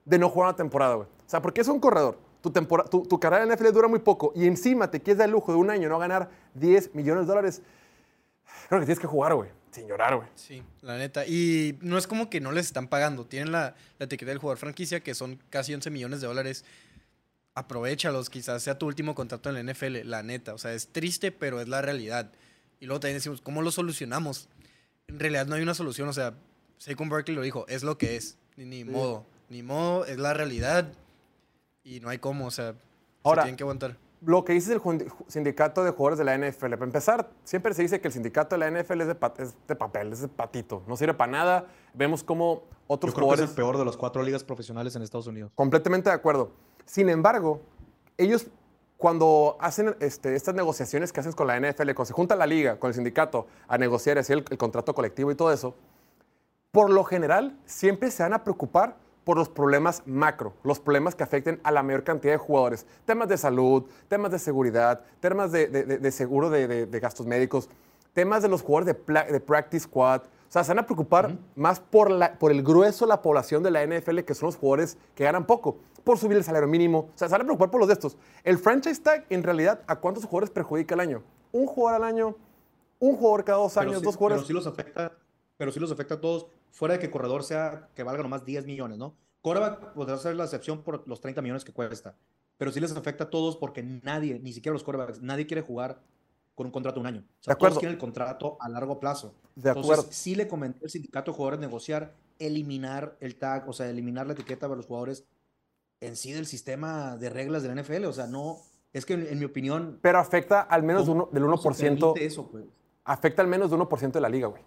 de no jugar una temporada, güey. O sea, porque es un corredor. Tu, tempora- tu, tu carrera en NFL dura muy poco y encima te quieres dar el lujo de un año no ganar 10 millones de dólares. Creo que tienes que jugar, güey. Sin llorar, güey. Sí, la neta. Y no es como que no les están pagando. Tienen la, la etiqueta del jugador franquicia, que son casi 11 millones de dólares. Aprovechalos, quizás sea tu último contrato en la NFL, la neta. O sea, es triste, pero es la realidad. Y luego también decimos, ¿cómo lo solucionamos? En realidad no hay una solución. O sea, Saquon Barkley lo dijo, es lo que es. Ni, ni modo. Ni modo, es la realidad. Y no hay cómo, o sea, Ahora- se tienen que aguantar. Lo que dice el sindicato de jugadores de la NFL. Para empezar, siempre se dice que el sindicato de la NFL es de, pa- es de papel, es de patito. No sirve para nada. Vemos como otros Yo creo que es jugadores... el peor de los cuatro ligas profesionales en Estados Unidos. Completamente de acuerdo. Sin embargo, ellos cuando hacen este, estas negociaciones que hacen con la NFL, cuando se junta la liga con el sindicato a negociar y hacer el, el contrato colectivo y todo eso, por lo general siempre se van a preocupar por los problemas macro, los problemas que afecten a la mayor cantidad de jugadores. Temas de salud, temas de seguridad, temas de, de- de- seguro de, de- gastos médicos, temas de los jugadores de, practice squad. O sea, se van a preocupar más por, la, por el grueso de la población de la NFL, que son los jugadores que ganan poco, por subir el salario mínimo. O sea, se van a preocupar por los de estos. El franchise tag, en realidad, ¿a cuántos jugadores perjudica al año? un jugador al año, un jugador cada dos Pero años, sí- dos Pero jugadores. sí los afecta, pero sí los afecta a todos, fuera de que corredor sea que valga nomás 10 millones, ¿no? Coreback podrá ser la excepción por los 30 millones que cuesta, pero sí les afecta a todos porque nadie, ni siquiera los corebacks, nadie quiere jugar con un contrato de un año. O sea, De acuerdo. todos quieren el contrato a largo plazo. De Entonces, acuerdo. sí le comenté al sindicato de jugadores negociar, eliminar el tag, o sea, eliminar la etiqueta para los jugadores en sí del sistema de reglas del NFL. O sea, no, es que en, en mi opinión, Pero afecta al menos de ¿cómo- uno- del cómo se 1%. permite eso, pues? afecta al menos de 1% de la liga, güey.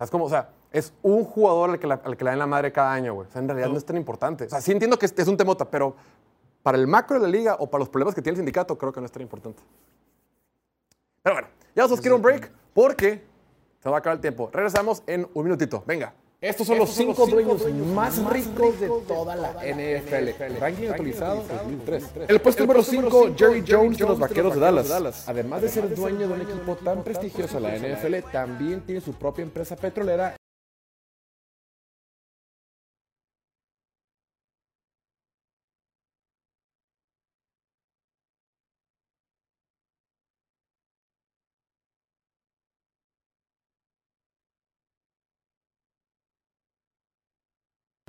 Es como, o sea, es un jugador al que, la- al que le dan la madre cada año, güey. O sea, en realidad no es tan importante. O sea, sí entiendo que es, es un temota, pero para el macro de la liga o para los problemas que tiene el sindicato, creo que no es tan importante. Pero bueno, ya os quiero un break porque se va a acabar el tiempo. Regresamos en un minutito. Venga. Estos son los cinco dueños más ricos de toda la NFL. Ranking actualizado 2003. El puesto número 5, Jerry Jones de los Vaqueros de Dallas. Además de ser dueño de un equipo tan prestigioso, la NFL también tiene su propia empresa petrolera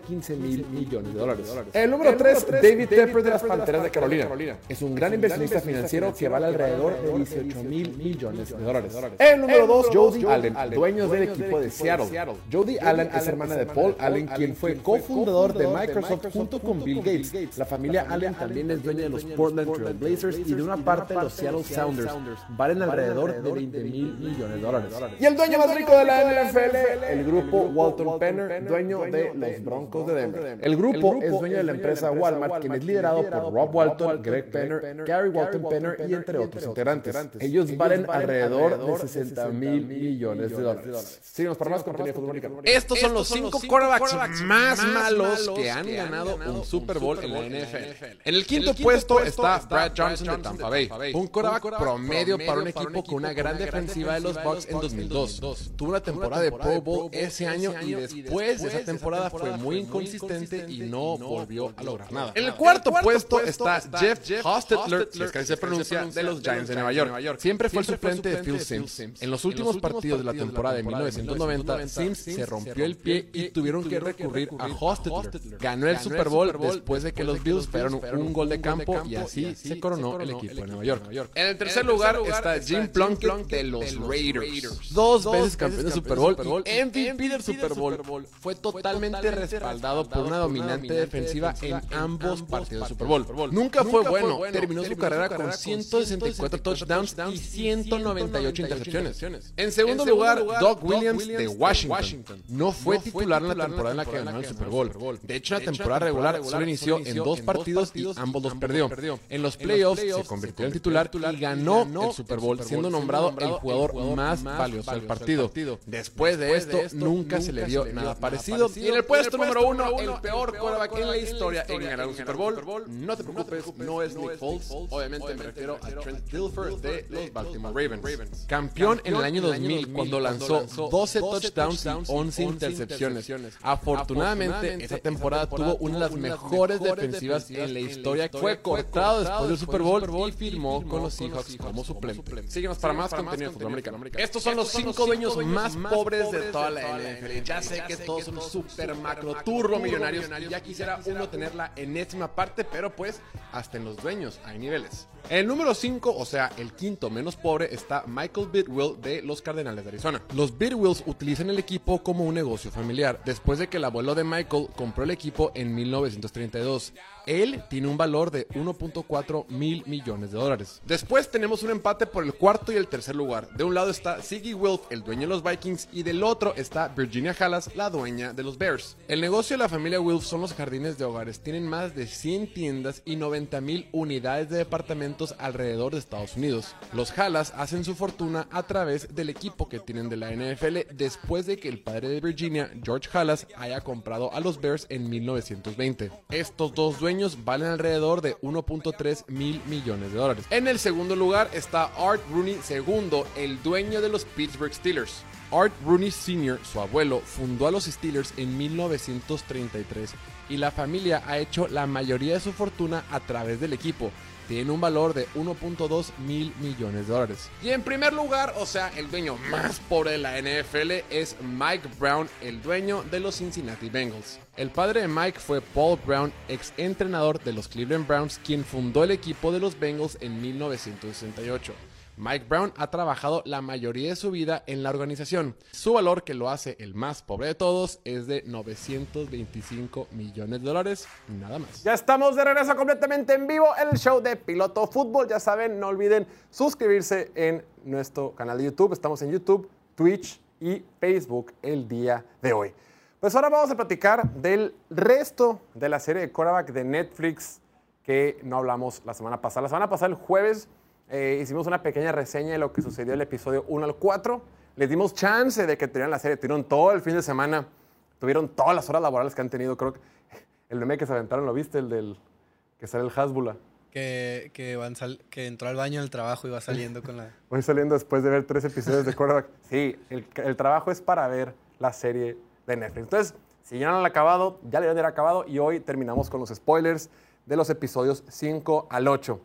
$15 mil millones de dólares. El número 3, David Tepper de las Panteras de Carolina. Es un gran inversionista financiero que vale alrededor de 18 mil millones de dólares. El número 2, Jody Allen, dueño del equipo de Seattle. Jody Allen es hermana de Paul Allen, quien fue cofundador de Microsoft junto con Bill Gates. La familia Allen también es dueña de los Portland Trail Blazers y de una parte de los Seattle Sounders. Valen alrededor de 20 mil millones de dólares. Y el dueño más rico de la NFL, el grupo Walton Penner, dueño de los Broncos de Denver. El grupo es dueño de la empresa Walmart, quien es liderado por Rob Walton, Greg Penner, Gary Walton Penner y entre otros integrantes. Ellos valen alrededor de 60 mil millones de dólares. Síguenos para más contenido de fútbol americano. Estos son los cinco quarterbacks más malos que han ganado un Super Bowl en la NFL. En el quinto puesto está Brad Johnson de Tampa Bay, un quarterback promedio para un equipo con una gran defensiva de los Bucks en 2002. Tuvo una temporada de Pro Bowl ese año y después de esa temporada fue muy inconsistente y no volvió a lograr nada. En el cuarto puesto está Jeff Hostetler, si es que así se pronuncia, de los Giants de Nueva York. Siempre fue el suplente de Phil Simms. En los últimos partidos de la temporada de 1990, Sims se rompió el pie y tuvieron que recurrir a Hostetler. Ganó el Super Bowl después de que los Bills fallaron un gol de campo y así se coronó el equipo de Nueva York. En el tercer lugar está Jim Plunkett de los Raiders. Dos veces campeón de Super Bowl y MVP del Super Bowl. Fue totalmente respaldado por una dominante defensiva en ambos partidos de Super Bowl. Nunca fue bueno. Terminó su carrera con 164 touchdowns y 198 intercepciones. En segundo lugar, Doug Williams de Washington. No fue titular en la temporada en la que ganó el Super Bowl. De hecho, la temporada regular solo inició en dos partidos y ambos los perdió. En los playoffs se convirtió en titular y ganó el Super Bowl, siendo nombrado el jugador más valioso del partido. Después de esto, nunca se le dio nada parecido. Y en el puesto número uno, el peor quarterback en la historia en ganar un Super Bowl. No te preocupes, no es Nick Foles. Obviamente me refiero a Trent Dilfer de los Baltimore Ravens. Campeón en el año 2000 cuando lanzó 12 touchdowns y 11 intercepciones. Afortunadamente, esa temporada tuvo una de las mejores defensivas en la historia. Fue cortado después del Super Bowl y firmó con los Seahawks como suplente. Síguenos para más contenido de. Estos son los cinco dueños más pobres de toda la NFL. Ya sé que todos son super macro turbo millonarios y ya quisiera uno tener la enésima parte, pero pues hasta en los dueños hay niveles. El número 5, o sea, el quinto menos pobre, está Michael Bidwill de los Cardenales de Arizona. Los Bidwills utilizan el equipo como un negocio familiar, después de que el abuelo de Michael compró el equipo en 1932. Él tiene un valor de 1.4 mil millones de dólares. Después tenemos un empate por el cuarto y el tercer lugar. De un lado está Siggy Wilf, el dueño de los Vikings, y del otro está Virginia Hallas, la dueña de los Bears. El negocio de la familia Wilf son los jardines de hogares. Tienen más de 100 tiendas y 90 mil unidades de departamentos alrededor de Estados Unidos. Los Hallas hacen su fortuna a través del equipo que tienen de la NFL después de que el padre de Virginia, George Hallas, haya comprado a los Bears en 1920. Estos dos dueños valen alrededor de 1.3 mil millones de dólares. En el segundo lugar está Art Rooney II, el dueño de los Pittsburgh Steelers. Art Rooney Sr., su abuelo, fundó a los Steelers en 1933 y la familia ha hecho la mayoría de su fortuna a través del equipo. Tiene un valor de 1.2 mil millones de dólares. Y en primer lugar, o sea, el dueño más pobre de la NFL es Mike Brown, el dueño de los Cincinnati Bengals. El padre de Mike fue Paul Brown, ex entrenador de los Cleveland Browns, quien fundó el equipo de los Bengals en 1968. Mike Brown ha trabajado la mayoría de su vida en la organización. Su valor, que lo hace el más pobre de todos, es de 925 millones de dólares, nada más. Ya estamos de regreso completamente en vivo el show de Piloto Fútbol. Ya saben, no olviden suscribirse en nuestro canal de YouTube. Estamos en YouTube, Twitch y Facebook el día de hoy. Pues ahora vamos a platicar del resto de la serie de de Netflix que no hablamos la semana pasada. La semana pasada, el jueves, eh, hicimos una pequeña reseña de lo que sucedió el episodio 1 al 4. Les dimos chance de que tuvieran la serie, tuvieron todo el fin de semana, tuvieron todas las horas laborales que han tenido. Creo que el meme que se aventaron, ¿lo viste? El del que sale el Hasbula. Que, que, van que entró al baño del trabajo y va saliendo con la... Voy saliendo después de ver tres episodios de quarterback. Sí, el, el, trabajo es para ver la serie de Netflix. Entonces, si ya no han acabado, ya le haber acabado y hoy terminamos con los spoilers de los episodios 5 al 8.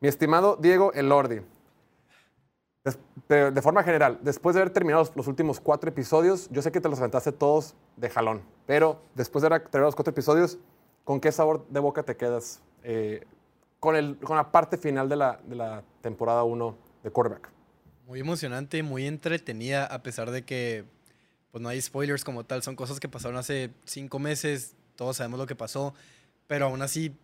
Mi estimado Diego Elordi, de, forma general, después de haber terminado los, últimos cuatro episodios, yo sé que te los aventaste todos de jalón, pero después de haber terminado los cuatro episodios, ¿con qué sabor de boca te quedas eh, con, la parte final de la, de la temporada 1 de quarterback? Muy emocionante, muy entretenida, a pesar de que pues no hay spoilers como tal, son cosas que pasaron hace cinco meses, todos sabemos lo que pasó, pero aún así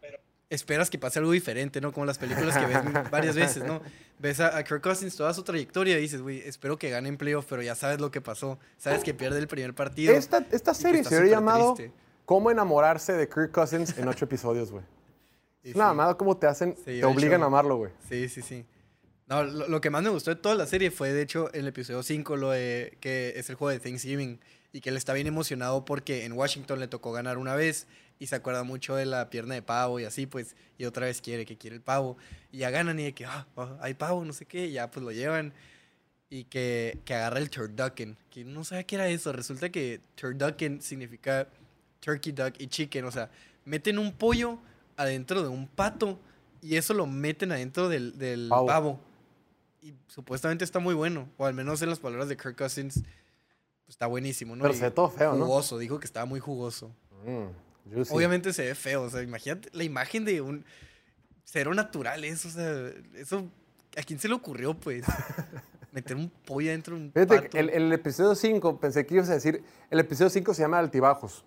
esperas que pase algo diferente, ¿no? Como las películas que ves varias veces, ¿no? Ves a, a Kirk Cousins toda su trayectoria y dices, güey, espero que gane en playoff, pero ya sabes lo que pasó. Sabes que pierde el primer partido. Esta, esta serie se hubiera llamado triste. ¿Cómo enamorarse de Kirk Cousins en ocho episodios, güey? Sí, es una sí. cómo te hacen, te obligan a amarlo, güey. Sí, sí, sí. No, lo, lo, que más me gustó de toda la serie fue, de hecho, el episodio 5, lo de que es el juego de Thanksgiving, y que él está bien emocionado porque en Washington le tocó ganar una vez y se acuerda mucho de la pierna de pavo y así, pues, y otra vez quiere que quiere el pavo. Y ya ganan y de que, ah, oh, hay pavo, no sé qué, y ya pues lo llevan. Y que, que agarra el turducken, que no sabía qué era eso. Resulta que turducken significa turkey duck y chicken, o sea, meten un pollo adentro de un pato y eso lo meten adentro del, del pavo. pavo. Y supuestamente está muy bueno, o al menos en las palabras de Kirk Cousins, pues, está buenísimo, ¿no? Pero se todo feo, jugoso, ¿no? Jugoso, dijo que estaba muy jugoso. Mm, Obviamente se ve feo, o sea, imagínate la imagen de un cero natural, eso, o sea, eso, ¿a quién se le ocurrió, pues? Meter un pollo dentro de un Fíjate, pato. el, el, episodio 5, pensé que ibas a decir, el episodio 5 se llama Altibajos.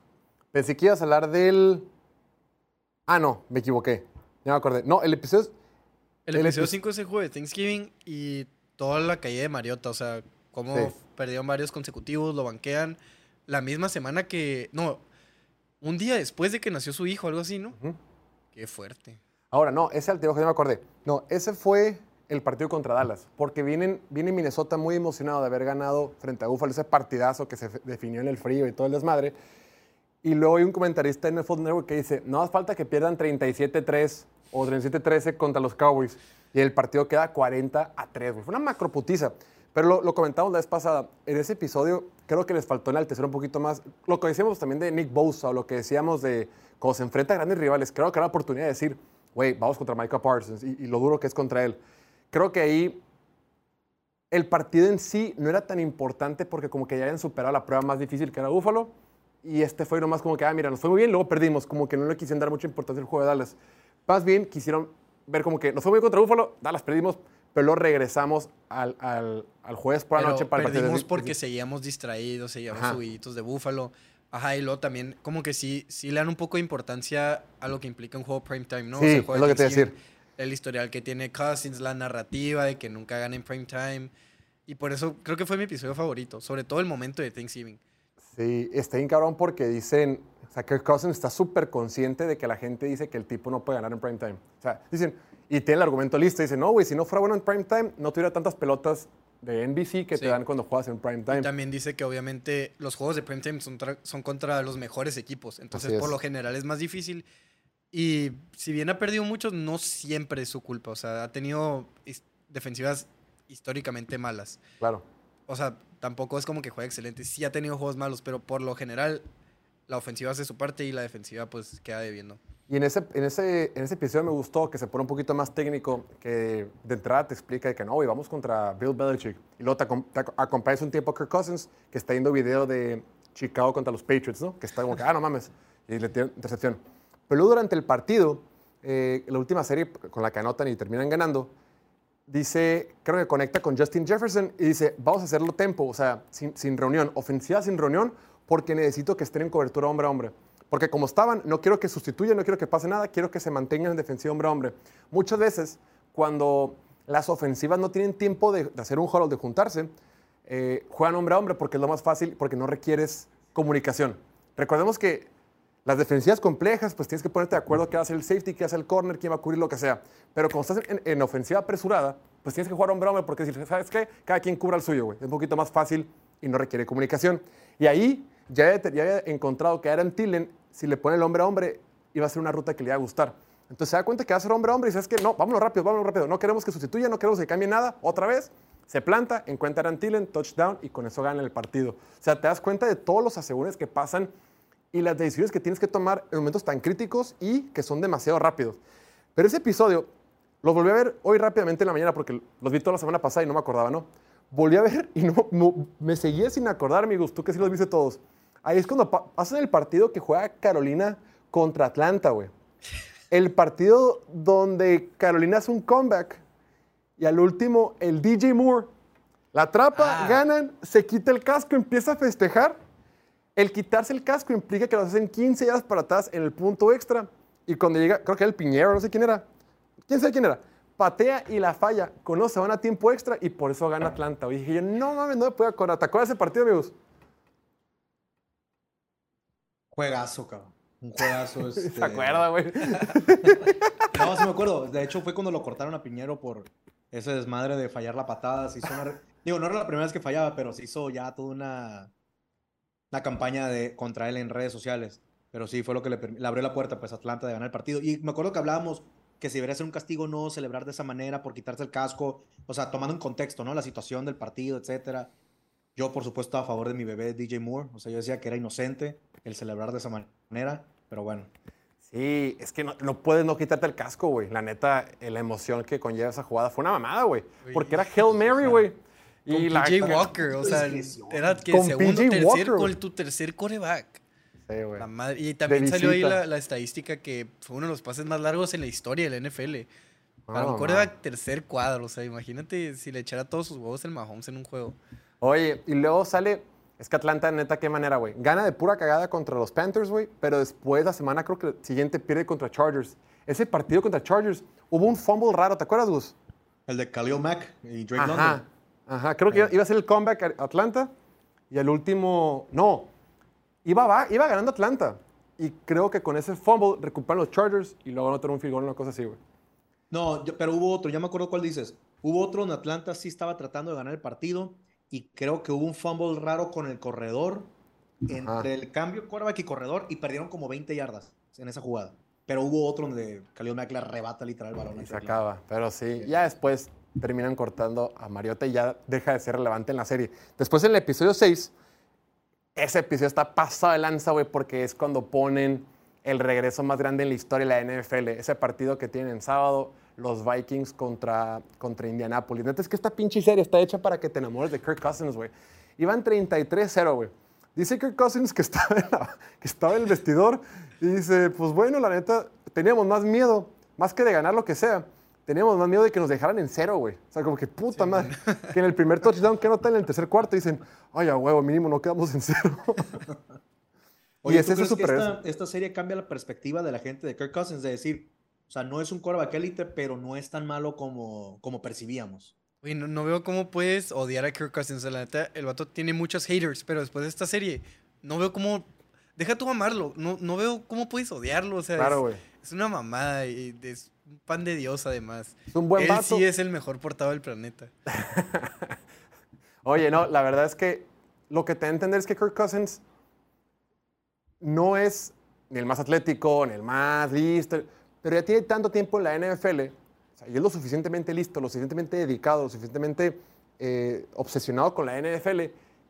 Pensé que ibas a hablar del... Ah, no, me equivoqué. Ya me acordé. No, el episodio... El, el episodio 5 es el juego de Thanksgiving y toda la caída de Mariota, o sea, cómo sí. perdieron varios consecutivos, lo banquean la misma semana que... No, un día después de que nació su hijo, algo así, ¿no? Uh -huh. Qué fuerte. Ahora, no, ese altibajo ya me acordé. No, ese fue el partido contra Dallas, porque vienen, viene Minnesota muy emocionado de haber ganado frente a Buffalo ese partidazo que se definió en el frío y todo el desmadre. Y luego hay un comentarista en el Football Network que dice, no hace falta que pierdan 37-3 o 37-13 contra los Cowboys. Y el partido queda 40 a 3, Fue una macroputiza. Pero lo, comentamos la vez pasada. En ese episodio creo que les faltó enaltecer un poquito más. Lo que decíamos también de Nick Bosa o lo que decíamos de cuando se enfrenta a grandes rivales. Creo que era la oportunidad de decir, güey, vamos contra Micah Parsons y, lo duro que es contra él. Creo que ahí el partido en sí no era tan importante porque como que ya habían superado la prueba más difícil que era Búfalo. Y este fue nomás como que, ah, mira, nos fue muy bien, luego perdimos. Como que no le quisieron dar mucha importancia al juego de Dallas. Más bien quisieron ver como que nos fue muy bien contra Búfalo, Dallas perdimos, pero luego regresamos al, al, al jueves por la noche para perdimos el partido. porque seguíamos distraídos, seguíamos subiditos de Búfalo. Ajá, y luego también como que sí, sí le dan un poco de importancia a lo que implica un juego primetime, ¿no? Sí, o sea, es lo que te iba a decir. El historial que tiene Cousins, la narrativa de que nunca gana en primetime. Y por eso creo que fue mi episodio favorito, sobre todo el momento de Thanksgiving. Sí, está bien cabrón porque dicen, o sea, Kirk Cousins está súper consciente de que la gente dice que el tipo no puede ganar en primetime. O sea, dicen, y tiene el argumento listo, dicen, no, güey, si no fuera bueno en primetime, no tuviera tantas pelotas de NBC que sí. te dan cuando juegas en primetime. Y también dice que obviamente los juegos de primetime son, son contra los mejores equipos, entonces por lo general es más difícil. Y si bien ha perdido muchos, no siempre es su culpa, o sea, ha tenido defensivas históricamente malas. Claro. O sea, tampoco es como que juega excelente. Sí ha tenido juegos malos, pero por lo general la ofensiva hace su parte y la defensiva pues queda debiendo. Y en ese, en, ese, en ese episodio me gustó que se pone un poquito más técnico, que de entrada te explica que no, güey, vamos contra Bill Belichick. Y luego te, te ac- acompañas un tiempo a Kirk Cousins, que está viendo video de Chicago contra los Patriots, ¿no? Que está como que, ah, no mames, y le tiene intercepción. Pero luego durante el partido, eh, la última serie con la que anotan y terminan ganando, dice, creo que conecta con Justin Jefferson y dice, vamos a hacerlo tempo, o sea, sin, sin reunión, ofensiva sin reunión, porque necesito que estén en cobertura hombre a hombre. Porque como estaban, no quiero que sustituyan, no quiero que pase nada, quiero que se mantengan en defensiva hombre a hombre. Muchas veces, cuando las ofensivas no tienen tiempo de, de hacer un huddle, de juntarse, eh, juegan hombre a hombre porque es lo más fácil, porque no requieres comunicación. Recordemos que las defensivas complejas, pues tienes que ponerte de acuerdo qué va a hacer el safety, qué hacer el corner, quién va a cubrir lo que sea. Pero como estás en, en ofensiva apresurada, pues tienes que jugar hombre a hombre porque, si- ¿sabes qué? Cada quien cubra el suyo, güey. Es un poquito más fácil y no requiere comunicación. Y ahí ya había, ya había encontrado que Aaron Tillen, si le pone el hombre a hombre, iba a ser una ruta que le iba a gustar. Entonces se da cuenta que va a ser hombre a hombre y sabes que no, vámonos rápido, vámonos rápido. No queremos que sustituya, no queremos que cambie nada. Otra vez, se planta, encuentra a Aaron Tillen, touchdown y con eso gana el partido. O sea, te das cuenta de todos los asegúnes que pasan y las decisiones que tienes que tomar en momentos tan críticos y que son demasiado rápidos. Pero ese episodio lo volví a ver hoy rápidamente en la mañana porque los vi toda la semana pasada y no me acordaba, ¿no? Volví a ver y no, no- me seguía sin acordar, amigos, tú que sí los viste todos. Ahí es cuando pa- pasan el partido que juega Carolina contra Atlanta, güey. El partido donde Carolina hace un comeback y al último el DJ Moore la atrapa, Ah. ganan, se quita el casco, empieza a festejar. El quitarse el casco implica que los hacen 15 yardas para atrás en el punto extra. Y cuando llega, creo que era el Piñero, no sé quién era. ¿Quién sabe quién era? Patea y la falla. Con eso se van a tiempo extra y por eso gana Atlanta. Y dije yo, no mames, no me puedo acordar. ¿Te acuerdas de ese partido, amigos? Juegazo, cabrón. Un juegazo. este... ¿Se acuerda, güey? No, sí me acuerdo. De hecho, fue cuando lo cortaron a Piñero por ese desmadre de fallar la patada. Se hizo una Digo, no era la primera vez que fallaba, pero se hizo ya toda una, una campaña de... contra él en redes sociales. Pero sí, fue lo que le, abrió la puerta pues, a Atlanta de ganar el partido. Y me acuerdo que hablábamos que si debería ser un castigo no celebrar de esa manera por quitarse el casco. O sea, tomando en contexto, ¿no? La situación del partido, etcétera. Yo, por supuesto, a favor de mi bebé DJ Moore. O sea, yo decía que era inocente el celebrar de esa manera. Pero bueno. Sí, es que no, no puedes no quitarte el casco, güey. La neta, la emoción que conlleva esa jugada fue una mamada, güey. Porque era Hail Mary, güey. Con la- PJ Walker, o sea, era que Con segundo, PJ tercer, Walker, con tu tercer coreback. Sí, güey. La madre. Y también De salió ahí la, la estadística que fue uno de los pases más largos en la historia del NFL. Para Ah, un coreback tercer cuadro, o sea, imagínate si le echara todos sus huevos el Mahomes en un juego. Oye, y luego sale. Es que Atlanta, neta, qué manera, güey. Gana de pura cagada contra los Panthers, güey. Pero después, la semana, creo que la siguiente pierde contra Chargers. Ese partido contra Chargers, hubo un fumble raro, ¿te acuerdas, Gus? El de Khalil Mack y Drake London. Ajá. Creo que iba- a ser el comeback Atlanta. Y al último. No. Iba, iba ganando Atlanta. Y creo que con ese fumble recuperan los Chargers y luego anotan un field goal, una cosa así, güey. No, yo- pero hubo otro, ya me acuerdo cuál dices. Hubo otro en Atlanta, sí estaba tratando de ganar el partido y creo que hubo un fumble raro con el corredor entre el cambio quarterback y corredor y perdieron como 20 yardas en esa jugada. Pero hubo otro donde Khalil Mack le arrebata literal el balón. Y se acaba. Pero sí, ya después terminan cortando a Mariota y ya deja de ser relevante en la serie. Después en el episodio 6, ese episodio está pasado de lanza, güey, porque es cuando ponen el regreso más grande en la historia de la NFL. Ese partido que tienen en sábado, los Vikings contra, contra Indianapolis. Neta, es que esta pinche serie está hecha para que te enamores de Kirk Cousins, güey. Iban 33-0, güey. Dice Kirk Cousins que estaba, en la- que estaba en el vestidor y dice, pues bueno, la neta, teníamos más miedo, más que de ganar lo que sea, teníamos más miedo de que nos dejaran en cero, güey. O sea, como que puta madre, que en el primer touchdown que anotan en el tercer cuarto dicen, ay, a huevo, mínimo no quedamos en cero. Oye, y es ¿tú crees que esta, esta serie cambia la perspectiva de la gente de Kirk Cousins? De decir, o sea, no es un quarterback élite, pero no es tan malo como, como percibíamos. Oye, no, no veo cómo puedes odiar a Kirk Cousins. La neta, el vato tiene muchos haters, pero después de esta serie, no veo cómo. Deja tú amarlo. No, no veo cómo puedes odiarlo. O sea, Claro, es, güey. es una mamada y es un pan de Dios, además. Es un buen Él vato. sí es el mejor portado del planeta. Oye, no, la verdad es que lo que te da a entender es que Kirk Cousins no es ni el más atlético, ni el más listo, pero ya tiene tanto tiempo en la NFL, o sea, y es lo suficientemente listo, lo suficientemente dedicado, lo suficientemente eh, obsesionado con la NFL,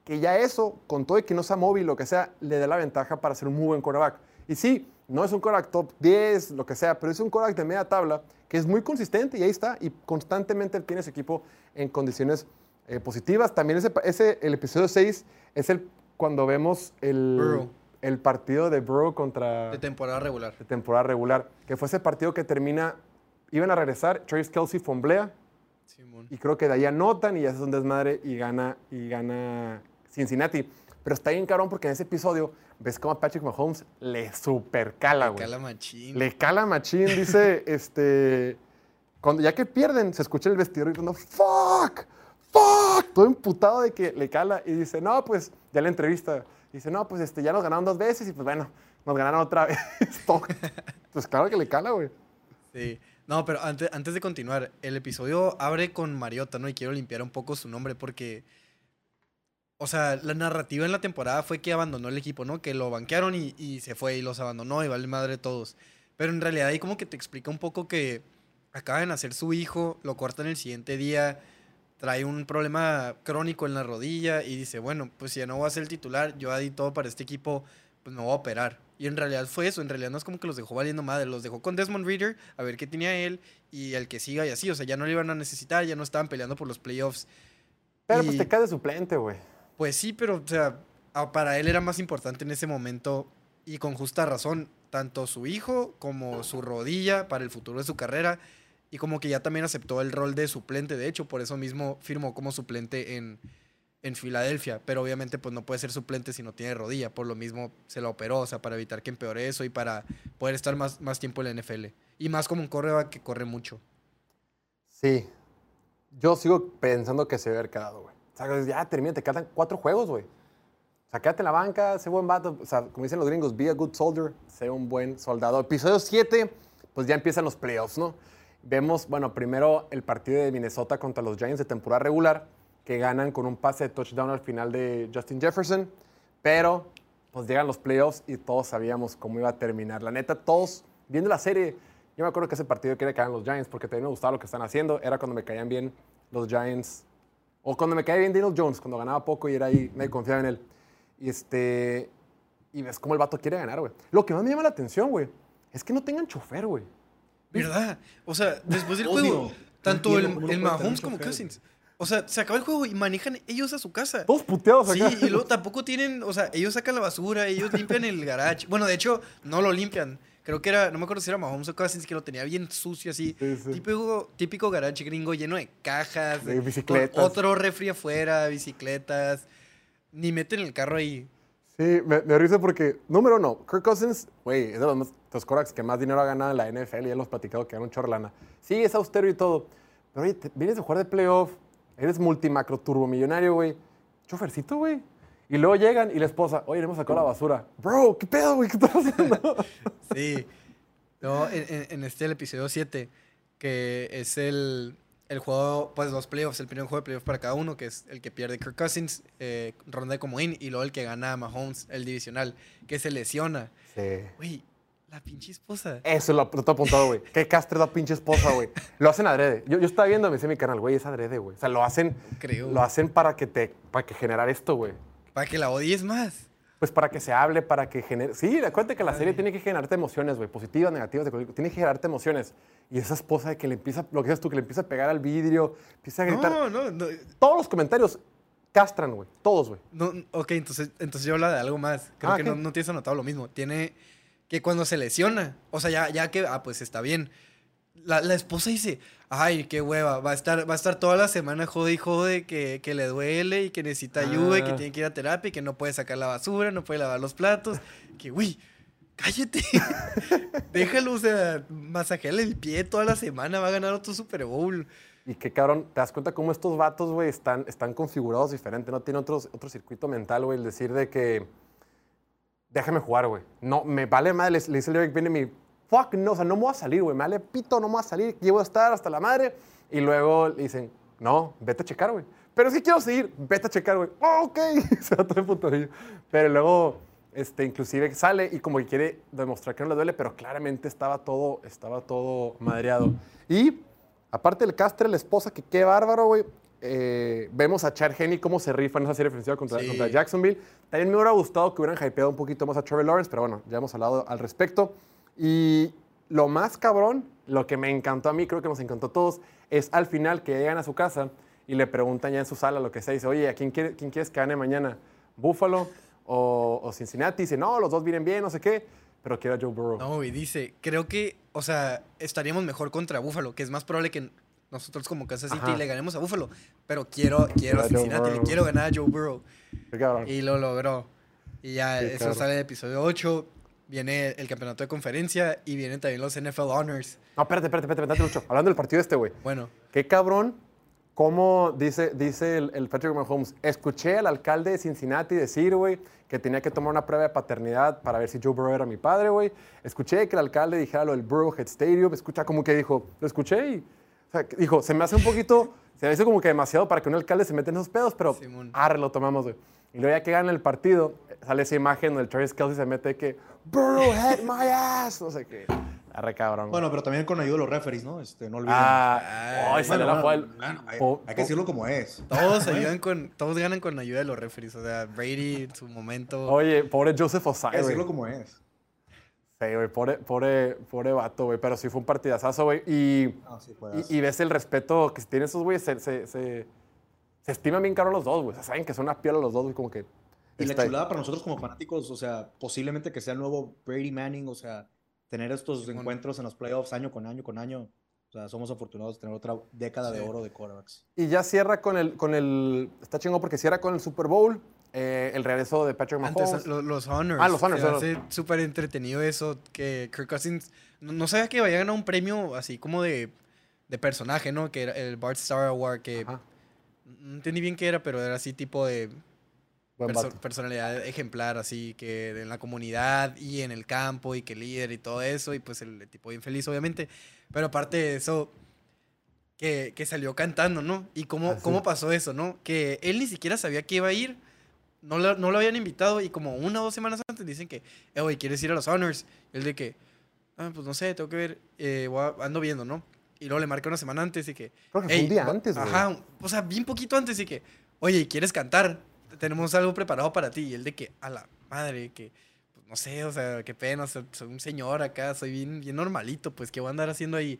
que ya eso, con todo y que no sea móvil, lo que sea, le dé la ventaja para ser un muy buen quarterback. Y sí, no es un quarterback top 10, lo que sea, pero es un quarterback de media tabla que es muy consistente y ahí está. Y constantemente tiene ese equipo en condiciones eh, positivas. También ese, ese, el episodio 6 es el cuando vemos el, Burrow. el partido de Burrow contra De temporada regular. de temporada regular, que fue ese partido que termina, iban a regresar, Travis Kelsey fomblea Simón. y creo que de ahí anotan y ya es un desmadre y gana, y gana Cincinnati. Pero está bien cabrón porque en ese episodio ves cómo a Patrick Mahomes le supercala, güey. Cala machín. Le cala machín, dice, este, cuando ya que pierden, se escucha el vestidor gritando, fuck, fuck, todo emputado de que le cala y dice, no, pues, ya la entrevista, dice, no, pues, este, ya nos ganaron dos veces y pues bueno, nos ganaron otra vez. Pues claro que le cala, güey. Sí. No, pero antes, antes de continuar, el episodio abre con Mariota, ¿no? Y quiero limpiar un poco su nombre porque. O sea, la narrativa en la temporada fue que abandonó el equipo, ¿no? Que lo banquearon y, y se fue y los abandonó y vale madre todos. Pero en realidad ahí como que te explica un poco que acaba de nacer su hijo, lo cortan el siguiente día, trae un problema crónico en la rodilla y dice, bueno, pues si ya no voy a ser el titular, yo di todo para este equipo, pues me voy a operar. Y en realidad fue eso, en realidad no es como que los dejó valiendo madre, los dejó con Desmond Reader a ver qué tenía él y el que siga y así, o sea, ya no le iban a necesitar, ya no estaban peleando por los playoffs. Pero Y- pues te cae de suplente, güey. Pues sí, pero o sea, para él era más importante en ese momento y con justa razón, tanto su hijo como su rodilla para el futuro de su carrera y como que ya también aceptó el rol de suplente, de hecho, por eso mismo firmó como suplente en, en Filadelfia, pero obviamente pues no puede ser suplente si no tiene rodilla, por lo mismo se la operó, o sea, para evitar que empeore eso y para poder estar más, más tiempo en la NFL. Y más como un correo que corre mucho. Sí. Yo sigo pensando que se debe haber quedado, güey. Sea, ya termina, te quedan cuatro juegos, güey. O sea, quédate en la banca, sé buen vato. O sea, como dicen los gringos, be a good soldier, sé un buen soldado. Episodio 7, pues ya empiezan los playoffs, ¿no? Vemos, bueno, primero el partido de Minnesota contra los Giants de temporada regular, que ganan con un pase de touchdown al final de Justin Jefferson, pero pues llegan los playoffs y todos sabíamos cómo iba a terminar. La neta, todos viendo la serie, yo me acuerdo que ese partido quería que los Giants porque también me gustaba lo que están haciendo. Era cuando me caían bien los Giants, o cuando me caía bien Daniel Jones, cuando ganaba poco y era ahí, me confiaba en él. Y este, y ves cómo el vato quiere ganar, güey. Lo que más me llama la atención, güey, es que no tengan chofer, güey. ¿Verdad? O sea, después del Odio. juego, tanto el, el Mahomes como chofer. Cousins. O sea, se acaba el juego y manejan ellos a su casa. Todos puteados Sí, acá. y luego tampoco tienen, o sea, ellos sacan la basura, ellos limpian el garage. Bueno, de hecho, no lo limpian. Creo que era, no me acuerdo si era Mahomes o Cousins, que lo tenía bien sucio así. Sí, sí. Típico, típico garage gringo lleno de cajas, De bicicletas. otro refri afuera, bicicletas. Ni meten el carro ahí. Sí, me, me risa porque, número uno, Kirk Cousins, güey, es de los, más- los quarterbacks que más dinero ha ganado en la NFL, ya lo hemos platicado que gana un chorro de lana. Sí, es austero y todo, pero oye, te- vienes de jugar de playoff, eres multimacro turbomillonario, güey, chofercito, güey. Y luego llegan y la esposa, oye, hemos sacado la basura. Bro, ¿qué pedo, güey? ¿Qué estás haciendo? Sí. No, en, este el episodio 7, que es el, el juego, pues los playoffs, el primer juego de playoffs para cada uno, que es el que pierde Kirk Cousins, eh, ronda de comodín, y luego el que gana Mahomes, el divisional, que se lesiona. Sí. Güey, la pinche esposa. Eso lo, lo apuntado, güey. Qué castre da pinche esposa, güey. Lo hacen adrede. Yo, yo estaba viendo, me dice mi canal, güey, es adrede, güey. O sea, lo hacen, Creo. lo hacen para que te, para que generar esto, güey. Para que la odies más. Pues para que se hable, para que genere... Sí, acuérdate que la serie tiene que generarte emociones, güey, positivas, negativas, de cualquier- tiene que generarte emociones. Y esa esposa de que le empieza, lo que dices tú, que le empieza a pegar al vidrio, empieza a gritar. No, no, no. Todos los comentarios castran, güey, todos, güey. No, ok, entonces, entonces yo hablo de algo más. Creo Ah, que no, no tienes anotado lo mismo. Tiene que cuando se lesiona, o sea, ya, ya que, ah, pues está bien. La, la esposa dice, ay, qué hueva, va a estar, va a estar toda la semana jode y jode que, que le duele y que necesita ayuda y que Ah. tiene que ir a terapia y que no puede sacar la basura, no puede lavar los platos. Que, uy, cállate. Déjalo, o sea, masajearle el pie toda la semana, va a ganar otro Super Bowl. Y que cabrón, te das cuenta cómo estos vatos, güey, están, están configurados diferente, no tienen otros, otro circuito mental, güey, el decir de que déjame jugar, güey. No, me vale madre, le, le dice el Eric Bieniemy, fuck, no, o sea, no me voy a salir, güey, me vale pito, no me voy a salir, voy a estar hasta la madre. Y luego le dicen, no, vete a checar, güey. Pero sí quiero seguir, vete a checar, güey. "Oh, ok, se va todo el putadillo. Pero luego, este, inclusive sale y como que quiere demostrar que no le duele, pero claramente estaba todo, estaba todo madreado. Y aparte del castre, la esposa, que qué bárbaro, güey. eh, vemos a Chad Henney cómo se rifa en esa serie ofensiva contra, Sí. contra Jacksonville. También me hubiera gustado que hubieran hypeado un poquito más a Trevor Lawrence, pero bueno, ya hemos hablado al respecto. Y lo más cabrón, lo que me encantó a mí, creo que nos encantó a todos, es al final que llegan a su casa y le preguntan ya en su sala lo que sea. Dice, oye, ¿a quién, quiere- quién quieres que gane mañana? ¿Buffalo o, o Cincinnati? Dice, no, los dos vienen bien, no sé qué, pero quiero a Joe Burrow. No, y dice, creo que, o sea, estaríamos mejor contra Buffalo, que es más probable que nosotros como Kansas City Ajá. le ganemos a Buffalo, pero quiero, quiero a Cincinnati, le quiero ganar a Joe Burrow. Y lo logró. Y ya, Sí, eso claro. sale en el episodio 8, viene el campeonato de conferencia y vienen también los NFL Honors. No, espérate, espérate, espérate, espérate, Lucho. Hablando del partido este, güey. Bueno, Qué cabrón, cómo dice, dice el, el Patrick Mahomes. Escuché al alcalde de Cincinnati decir, güey, que tenía que tomar una prueba de paternidad para ver si Joe Burrow era mi padre, güey. Escuché que el alcalde dijera lo del Burrowhead Stadium. Escucha como que dijo, lo escuché y, o sea, dijo, se me hace un poquito, se me hace como que demasiado para que un alcalde se meta en esos pedos, pero Simón. arre, lo tomamos, güey. Y luego ya que gana el partido, sale esa imagen donde el Travis Kelsey se mete que, Burrowhead my ass, no sé qué. Arre, cabrón. Bueno, pero también con ayuda de los referees, ¿no? Este, no olviden. Ah, ay, Bueno, la bueno, bueno, hay, Po- hay que decirlo como es. todos ayudan con, todos ganan con ayuda de los referees. O sea, Brady en su momento. Oye, pobre Joseph Osai, Hay que decirlo como es. Sí, güey, pobre, pobre, pobre vato, güey. Pero sí fue un partidazazo, güey. Y, Ah, sí, pues. y, y ves el respeto que tienen esos güeyes. Se, se, se, se estiman bien caro los dos, güey. O sea, saben que son una piola los dos, güey. Como que. Y la ahí. chulada para nosotros como fanáticos, o sea, posiblemente que sea el nuevo Brady Manning, o sea, tener estos encuentros en los playoffs año con año con año. O sea, somos afortunados de tener otra década de oro de quarterbacks. Y ya cierra con el, con el. Está chingón porque cierra con el Super Bowl. eh, el regreso de Patrick Mahomes. Antes, lo- los honors. Ah, los honors, hace súper entretenido eso, que Kirk Cousins... No, no sabía que iba a ganar un premio así como de, de personaje, ¿no? Que era el Bart Star Award, que... Ajá, No entendí bien qué era, pero era así tipo de perso- personalidad ejemplar, así que en la comunidad y en el campo y que líder y todo eso, y pues el, tipo bien feliz, obviamente. Pero aparte de eso, que, que salió cantando, ¿no? Y cómo, Ah, cómo pasó eso, ¿no? Que él ni siquiera sabía que iba a ir, no lo, no lo habían invitado, y como una o dos semanas antes dicen que, eh, güey, ¿quieres ir a los honors? Y él de que, ah, pues no sé, tengo que ver, eh, ando viendo, ¿no? Y luego le marca una semana antes y que, Creo que fue un día antes, güey. Ajá, o sea, bien poquito antes y que, oye, ¿quieres cantar? Tenemos algo preparado para ti. Y él de que, a la madre, que, pues, no sé, o sea, qué pena, o sea, soy un señor acá, soy bien, bien normalito, pues, ¿qué voy a andar haciendo ahí?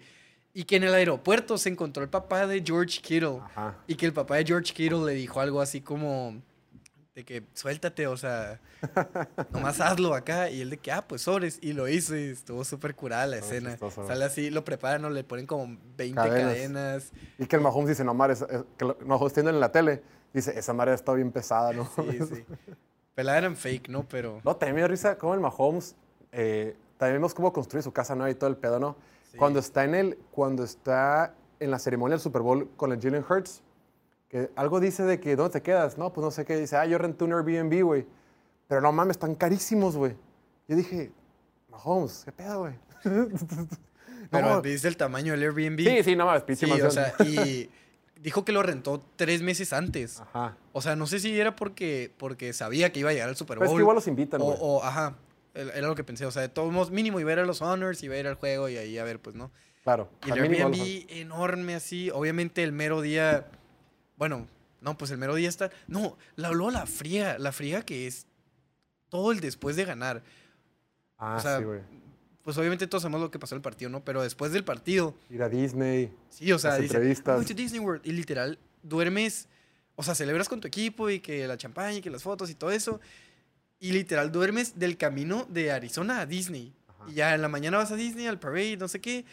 Y que en el aeropuerto se encontró el papá de George Kittle. Ajá. Y que el papá de George Kittle le dijo algo así como de que suéltate, o sea, nomás hazlo acá. Y él de que, ah, pues sobres. Y lo hizo y estuvo súper curada la escena. chistoso. Sale así, lo preparan, o le ponen como 20 Cadenas. cadenas. Y que el Mahomes dice, no, madre, es- es- que Mahomes tiene en la tele. Dice, esa madre está bien pesada, ¿no? Sí, sí. Pelada eran fake, ¿no? Pero. No, también me risa cómo el Mahomes, eh, también vemos cómo construye su casa nueva y todo el pedo, ¿no? Sí. Cuando está en el, cuando está en la ceremonia del Super Bowl con el Jalen Hurts, que algo dice de que, ¿dónde te quedas? No, pues no sé qué. Dice, ah, yo renté un Airbnb, güey. Pero no mames, están carísimos, güey. Yo dije, Mahomes, ¿qué pedo, güey? Pero No. viste el tamaño del Airbnb. Sí, sí, no mames, pinche Sí, o sea, y dijo que lo rentó tres meses antes. Ajá. O sea, no sé si era porque, porque sabía que iba a llegar al Super Pero Bowl. es que igual los invitan, o, güey. o, ajá, era lo que pensé. O sea, de todos modos, mínimo iba a ir a los Honors, iba a ir al juego y ahí a ver, pues, ¿no? Claro. Y el Airbnb enorme así. Obviamente el mero día. Bueno, no, pues el mero día está. No, la habló la fría. La fría que es todo el después de ganar. Ah, o sea, sí, güey. Pues obviamente todos sabemos lo que pasó en el partido, ¿no? Pero después del partido, Ir a Disney. sí, o sea, Las dice, entrevistas. "I'm going to Disney World. Y literal, duermes, o sea, celebras con tu equipo y que la champaña y que las fotos y todo eso. Y literal, duermes del camino de Arizona a Disney. Ajá. Y ya en la mañana vas a Disney, al parade, no sé qué.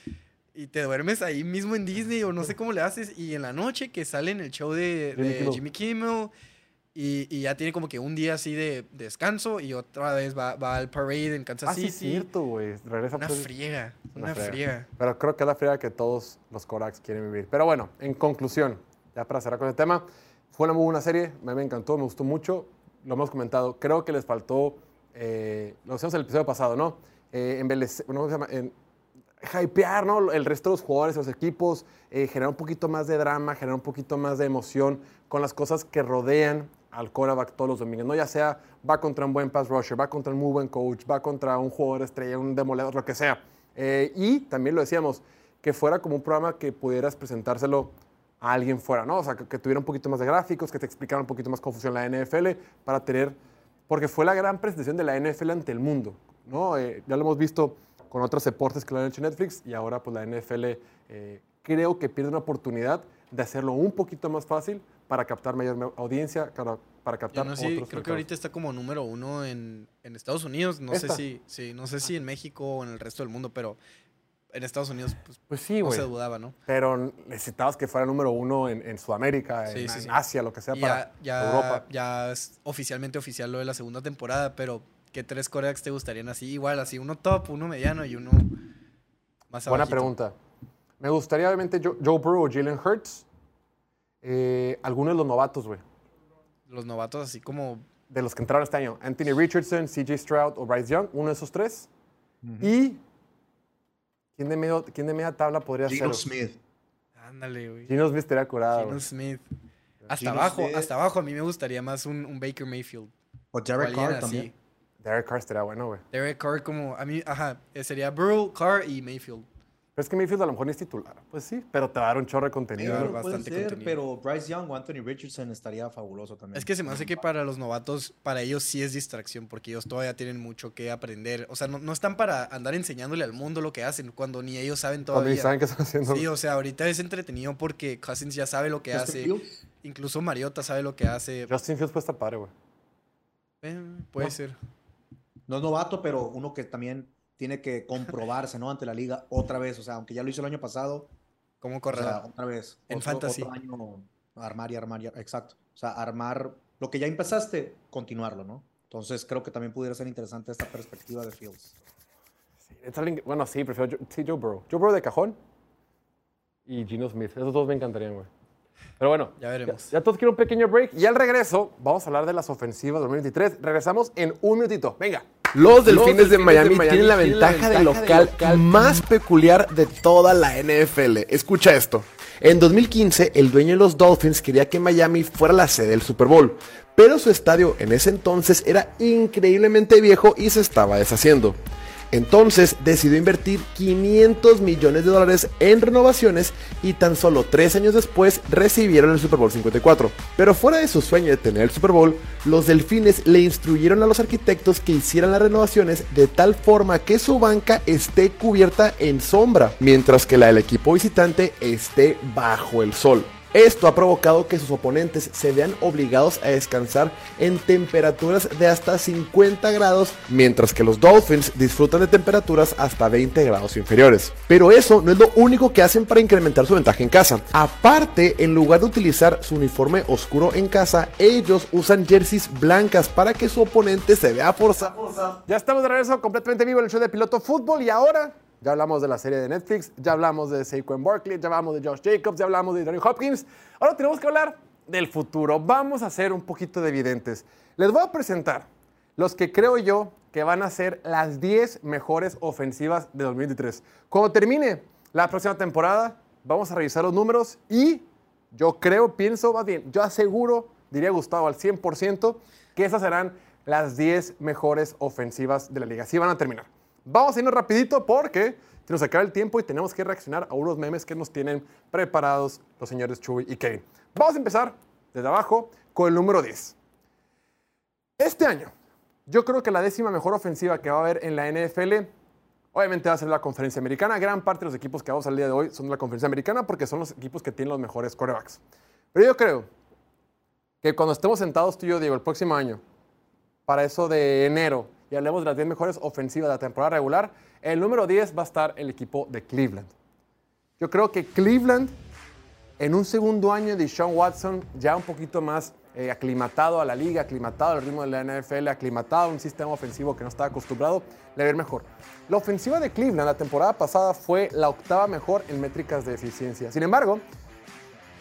Y te duermes ahí mismo en Disney o no sé cómo le haces. Y en la noche que sale en el show de, Jimmy Kimmel. Jimmy Kimmel. Y, y ya tiene como que un día así de descanso y otra vez va, va al parade en Kansas Ah, sí, City. es cierto, güey. Regresa Una pues, friega, Una una friega. friega. Pero creo que es la friega que todos los Koraks quieren vivir. Pero bueno, en conclusión, ya para cerrar con el tema, fue una muy buena serie, me encantó, me gustó mucho, lo hemos comentado, creo que les faltó, eh, lo decíamos en el episodio pasado, ¿no? Eh, embelece- bueno, ¿cómo se llama? En- hypear, ¿no? El resto de los jugadores, los equipos, eh, generar un poquito más de drama, generar un poquito más de emoción con las cosas que rodean al quarterback todos los domingos, ¿no? Ya sea va contra un buen pass rusher, va contra un muy buen coach, va contra un jugador estrella, un demoledor, lo que sea. Eh, y también lo decíamos, que fuera como un programa que pudieras presentárselo a alguien fuera, ¿no? O sea, que, que tuviera un poquito más de gráficos, que te explicara un poquito más cómo la NFL para tener, porque fue la gran presentación de la NFL ante el mundo, ¿no? Eh, ya lo hemos visto con otros deportes que lo han hecho Netflix y ahora pues la NFL eh, creo que pierde una oportunidad de hacerlo un poquito más fácil para captar mayor audiencia, para, para captar no otros sé, creo que mercados. ahorita está como número uno en, en Estados Unidos. No sé ¿Esta? si, sí, no sé si en México o en el resto del mundo, pero en Estados Unidos pues, Pues sí, no se dudaba, ¿no? Pero necesitabas que fuera número uno en, en Sudamérica, Sí, en, sí, en sí. Asia, lo que sea, Y para ya, ya, Europa. ya es oficialmente oficial lo de la segunda temporada, pero ¿qué tres corebacks te gustarían así? Igual, así uno top, uno mediano y uno más Buena abajito. pregunta. Me gustaría, obviamente, Joe, Joe Burrow o Jalen Hurts. Eh, algunos de los novatos, güey. Los novatos así como... De los que entraron este año. Anthony Richardson, CJ Stroud o Bryce Young. Uno de esos tres. Y... ¿quién de, medio, ¿Quién de media tabla podría Gino ser? Smith. Ándale, güey. Gino Smith estaría curado, güey. Smith. Hasta abajo, Smith. hasta abajo a mí me gustaría más un, un Baker Mayfield. O Derek Carr así. Derek Carr estaría bueno, güey. Derek Carr como... A mí, ajá, eh, sería Burrow, Carr y Mayfield. Pero es que Mayfield a lo mejor ni es titular. Pues sí, pero te va a dar un chorro de contenido. Claro, puede bastante ser, contenido. pero Bryce Young o Anthony Richardson estaría fabuloso también. Es que se me hace que para los novatos, para ellos sí es distracción, porque ellos todavía tienen mucho que aprender. O sea, no, no están para andar enseñándole al mundo lo que hacen, cuando ni ellos saben Cuando ni todavía. saben qué están haciendo. Sí, o sea, ahorita es entretenido porque Cousins ya sabe lo que Justin hace. Fields. Incluso Mariota sabe lo que hace. Justin Fields puede estar padre, güey. Eh, puede No. ser. No es novato, pero uno que también tiene que comprobarse, ¿no? Ante la liga otra vez. O sea, aunque ya lo hizo el año pasado, ¿Cómo o correr? sea, otra vez. En otro, fantasy. Otro año armar y armar y Exacto. O sea, armar lo que ya empezaste, continuarlo, ¿no? Entonces creo que también pudiera ser interesante esta perspectiva de Fields. Es alguien que- bueno, sí, prefiero Joe- sí, Joe Burrow. Joe Burrow de cajón y Gino Smith. Esos dos me encantarían, güey. Pero bueno, Ya veremos. Ya, todos quieren un pequeño break y al regreso vamos a hablar de las ofensivas 2023. Regresamos en un minutito. Venga. Los Delfines de Miami tienen la ventaja de local más peculiar de toda la NFL. Escucha esto. En 2015, el dueño de los Dolphins quería que Miami fuera la sede del Super Bowl, pero su estadio en ese entonces era increíblemente viejo y se estaba deshaciendo. Entonces decidió invertir 500 millones de dólares en renovaciones y tan solo tres años después recibieron el Super Bowl 54. Pero fuera de su sueño de tener el Super Bowl, los delfines le instruyeron a los arquitectos que hicieran las renovaciones de tal forma que su banca esté cubierta en sombra, mientras que la del equipo visitante esté bajo el sol. Esto ha provocado que sus oponentes se vean obligados a descansar en temperaturas de hasta 50 grados, mientras que los Dolphins disfrutan de temperaturas hasta 20 grados inferiores. Pero eso no es lo único que hacen para incrementar su ventaja en casa. Aparte, en lugar de utilizar su uniforme oscuro en casa, ellos usan jerseys blancas para que su oponente se vea forzado. Ya estamos de regreso completamente vivo en el show de Piloto Fútbol y ahora ya hablamos de la serie de Netflix, ya hablamos de Saquon Barkley, ya hablamos de Josh Jacobs, ya hablamos de Donny Hopkins. Ahora tenemos que hablar del futuro. Vamos a ser un poquito de evidentes. Les voy a presentar los que creo yo que van a ser las 10 mejores ofensivas de 2023. Cuando termine la próxima temporada, vamos a revisar los números y yo creo, pienso, más bien, yo aseguro, diría Gustavo al 100%, que esas serán las 10 mejores ofensivas de la liga. Así van a terminar. Vamos a irnos rapidito porque se nos acaba el tiempo y tenemos que reaccionar a unos memes que nos tienen preparados los señores Chuy y Kevin. Vamos a empezar desde abajo con el número 10. Este año, yo creo que la décima mejor ofensiva que va a haber en la NFL, obviamente va a ser la conferencia americana. Gran parte de los equipos que vamos al día de hoy son de la conferencia americana porque son los equipos que tienen los mejores corebacks. Pero yo creo que cuando estemos sentados tú y yo, Diego, el próximo año, para eso de enero, y hablemos de las 10 mejores ofensivas de la temporada regular, el número 10 va a estar el equipo de Cleveland. Yo creo que Cleveland, en un segundo año de Sean Watson, ya un poquito más eh, aclimatado a la liga, aclimatado al ritmo de la NFL, aclimatado a un sistema ofensivo que no estaba acostumbrado, le ir mejor. La ofensiva de Cleveland la temporada pasada fue la octava mejor en métricas de eficiencia. Sin embargo,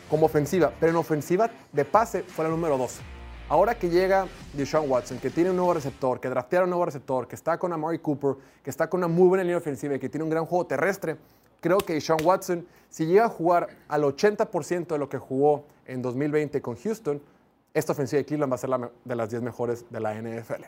como ofensiva, pero en ofensiva de pase fue la número 2. Ahora que llega Deshaun Watson, que tiene un nuevo receptor, que draftearon un nuevo receptor, que está con Amari Cooper, que está con una muy buena línea ofensiva y que tiene un gran juego terrestre, creo que Deshaun Watson, si llega a jugar al 80% de lo que jugó en 2020 con Houston, esta ofensiva de Cleveland va a ser la de las 10 mejores de la NFL.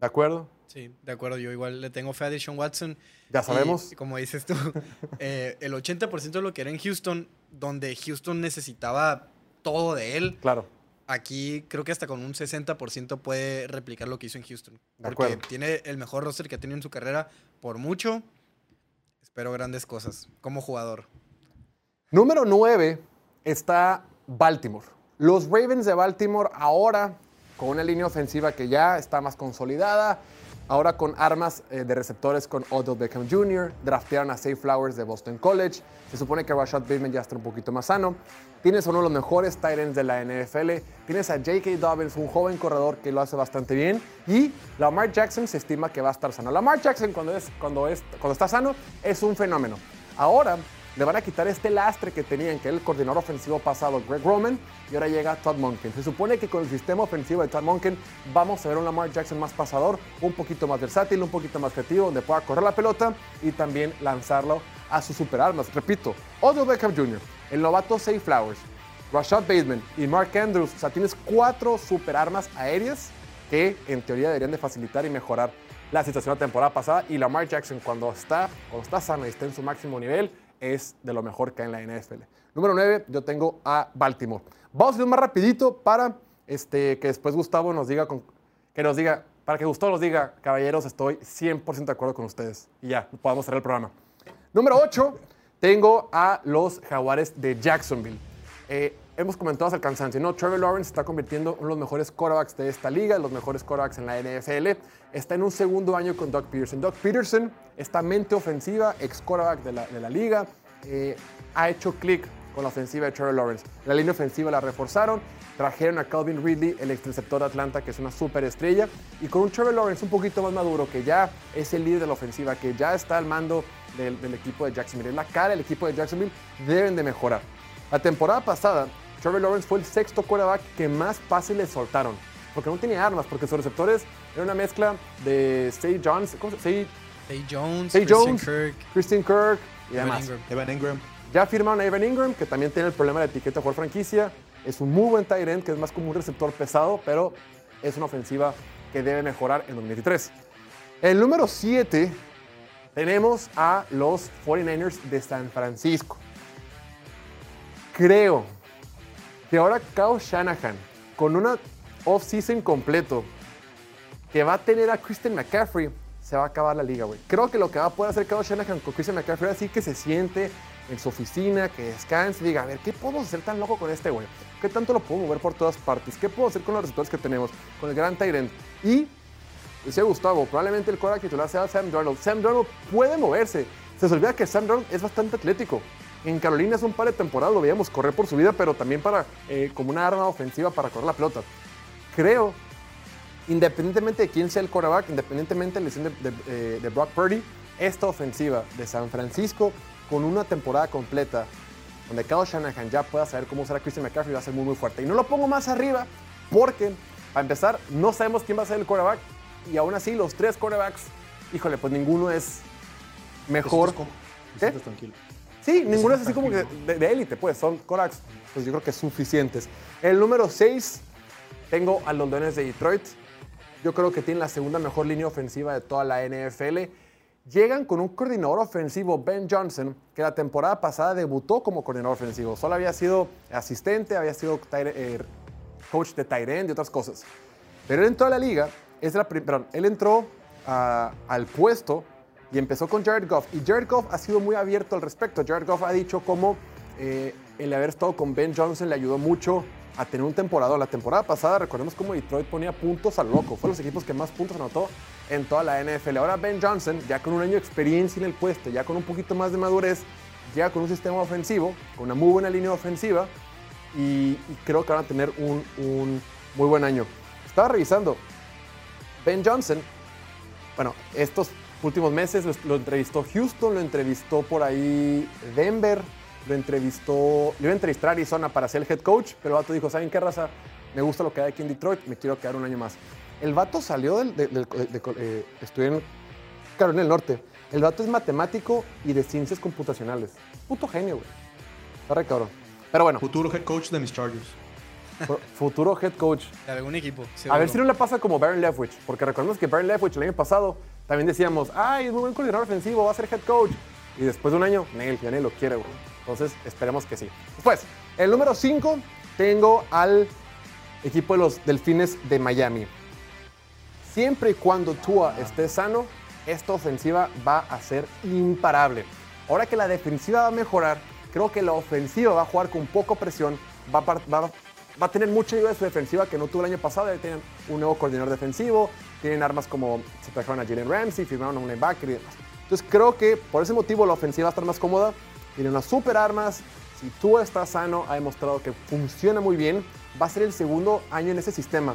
¿De acuerdo? Sí, de acuerdo. Yo igual le tengo fe a Deshaun Watson. Ya Y, sabemos. como dices tú, eh, el 80% de lo que era en Houston donde Houston necesitaba todo de él, Claro. Aquí creo que hasta con un 60% puede replicar lo que hizo en Houston. Porque tiene el mejor roster que ha tenido en su carrera por mucho. Espero grandes cosas como jugador. Número 9 está Baltimore. Los Ravens de Baltimore ahora con una línea ofensiva que ya está más consolidada, ahora con armas eh, de receptores con Odell Beckham Jr., draftearon a Safe Flowers de Boston College, se supone que Rashad Bateman ya está un poquito más sano, tienes uno de los mejores tight ends de la NFL, tienes a J.K. Dobbins, un joven corredor que lo hace bastante bien, y Lamar Jackson se estima que va a estar sano. Lamar Jackson cuando, es, cuando, es, cuando está sano es un fenómeno. Ahora le van a quitar este lastre que tenían, que era el coordinador ofensivo pasado, Greg Roman, y ahora llega Todd Monken. Se supone que con el sistema ofensivo de Todd Monken vamos a ver un Lamar Jackson más pasador, un poquito más versátil, un poquito más creativo, donde pueda correr la pelota y también lanzarlo a sus superarmas. Repito, Odell Beckham Jr., el novato Say Flowers, Rashad Bateman y Mark Andrews. O sea, tienes cuatro superarmas aéreas que en teoría deberían de facilitar y mejorar la situación de la temporada pasada. Y Lamar Jackson cuando está, cuando está sano y está en su máximo nivel, es de lo mejor que hay en la NFL. Número 9, yo tengo a Baltimore. Vamos a ir más rapidito para este, que después Gustavo nos diga, que nos diga, para que Gustavo nos diga, caballeros, estoy 100% de acuerdo con ustedes. Y ya, podamos cerrar el programa. Número 8, tengo a los Jaguares de Jacksonville. Eh, hemos comentado hasta el cansancio, ¿no? Trevor Lawrence está convirtiendo en uno de los mejores quarterbacks de esta liga, los mejores quarterbacks en la NFL. Está en un segundo año con Doug Peterson. Doug Peterson, esta mente ofensiva, ex quarterback de la, de la liga, eh, ha hecho clic con la ofensiva de Trevor Lawrence. La línea ofensiva la reforzaron, trajeron a Calvin Ridley, el ex de Atlanta, que es una super estrella, y con un Trevor Lawrence un poquito más maduro, que ya es el líder de la ofensiva, que ya está al mando del, del equipo de Jacksonville, es la cara del equipo de Jacksonville, deben de mejorar. La temporada pasada, Trevor Lawrence fue el sexto quarterback que más pases le soltaron, porque no tenía armas, porque sus receptores era una mezcla de Say Jones, ¿cómo se Say, Jones, Say Christian Jones, Kirk, Christian Kirk y Evan demás. Ingram. Evan Ingram. Ya firmaron a Evan Ingram, que también tiene el problema de etiqueta por franquicia. Es un muy buen tight end, que es más como un receptor pesado, pero es una ofensiva que debe mejorar en 2023. El número 7 tenemos a los 49ers de San Francisco. Creo que ahora Kyle Shanahan, con una off-season completo, que va a tener a Christian McCaffrey, se va a acabar la liga, güey. Creo que lo que va a poder hacer Kyle Shanahan con Christian McCaffrey es así que se siente en su oficina, que descanse y diga, a ver, ¿qué podemos hacer tan loco con este güey? ¿Qué tanto lo puedo mover por todas partes? ¿Qué puedo hacer con los receptores que tenemos? Con el gran Tyrant. Y, decía Gustavo, probablemente el quarterback titular sea Sam Darnold. Sam Darnold puede moverse. Se les olvida que Sam Darnold es bastante atlético. En Carolina hace un par de temporadas lo veíamos correr por su vida, pero también para, eh, como una arma ofensiva para correr la pelota. Creo independientemente de quién sea el quarterback, independientemente de la lesión de, de, eh, de Brock Purdy, esta ofensiva de San Francisco con una temporada completa donde Kyle Shanahan ya pueda saber cómo usar a Christian McCaffrey va a ser muy muy fuerte. Y no lo pongo más arriba porque, para empezar, no sabemos quién va a ser el quarterback y aún así los tres quarterbacks, híjole, pues ninguno es mejor. Te sientes te ¿Qué? sientes tranquilo. Sí, ninguno es así como que de élite, pues son quarterbacks, pues yo creo que suficientes. El número 6, tengo a los Leones de Detroit. Yo creo que tienen la segunda mejor línea ofensiva de toda la NFL. Llegan con un coordinador ofensivo, Ben Johnson, que la temporada pasada debutó como coordinador ofensivo. Solo había sido asistente, había sido tight- eh, coach de end y otras cosas. Pero él entró a la liga, es la perdón, él entró a- al puesto y empezó con Jared Goff. Y Jared Goff ha sido muy abierto al respecto. Jared Goff ha dicho cómo eh, el haber estado con Ben Johnson le ayudó mucho a tener un temporada. La temporada pasada, recordemos cómo Detroit ponía puntos al loco. Fue los equipos que más puntos anotó en toda la NFL. Ahora Ben Johnson, ya con un año de experiencia en el puesto, ya con un poquito más de madurez, ya con un sistema ofensivo, con una muy buena línea ofensiva, y, creo que van a tener un muy buen año. Estaba revisando. Ben Johnson, bueno, estos últimos meses lo, lo entrevistó Houston, lo entrevistó por ahí Denver, lo entrevistó, le iba a entrevistar a Arizona para ser el head coach, pero el vato dijo, ¿saben qué raza? Me gusta lo que hay aquí en Detroit, me quiero quedar un año más. El vato salió del, del- del- de- de- eh, estudió en Carolina del Norte. El vato es matemático y de ciencias computacionales. Puto genio, güey. Está re cabrón. Pero bueno, Futuro head coach de mis Chargers. fu- futuro head coach. De algún equipo. A ver si no le pasa como Baron Leftwich, porque recordemos que Baron Leftwich el año pasado también decíamos, ay, es muy buen coordinador ofensivo, va a ser head coach. Y después de un año, Neil, ya lo quiere, güey. Entonces, esperemos que sí. Después, el número 5, tengo al equipo de los Delfines de Miami. Siempre y cuando Tua esté sano, esta ofensiva va a ser imparable. Ahora que la defensiva va a mejorar, creo que la ofensiva va a jugar con poco presión, va a, va, va a tener mucha ayuda de su defensiva que no tuvo el año pasado. Ya tienen un nuevo coordinador defensivo, tienen armas como se trajeron a Jalen Ramsey, firmaron a un linebacker y demás. Entonces creo que por ese motivo la ofensiva va a estar más cómoda. Tienen unas super armas. Si tú estás sano, ha demostrado que funciona muy bien. Va a ser el segundo año en ese sistema.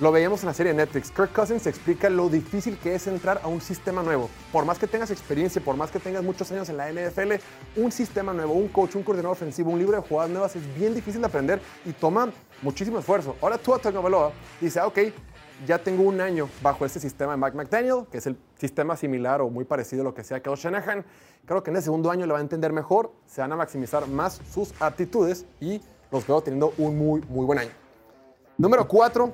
Lo veíamos en la serie de Netflix. Kirk Cousins explica lo difícil que es entrar a un sistema nuevo. Por más que tengas experiencia, por más que tengas muchos años en la NFL, un sistema nuevo, un coach, un coordinador ofensivo, un libro de jugadas nuevas es bien difícil de aprender y toma muchísimo esfuerzo. Ahora tú, Tagovailoa, dice, ah, ok, ya tengo un año bajo este sistema de Mike McDaniel, que es el sistema similar o muy parecido a lo que sea que Shanahan. Creo que en el segundo año le va a entender mejor, se van a maximizar más sus aptitudes y los veo teniendo un muy, muy buen año. Número 4,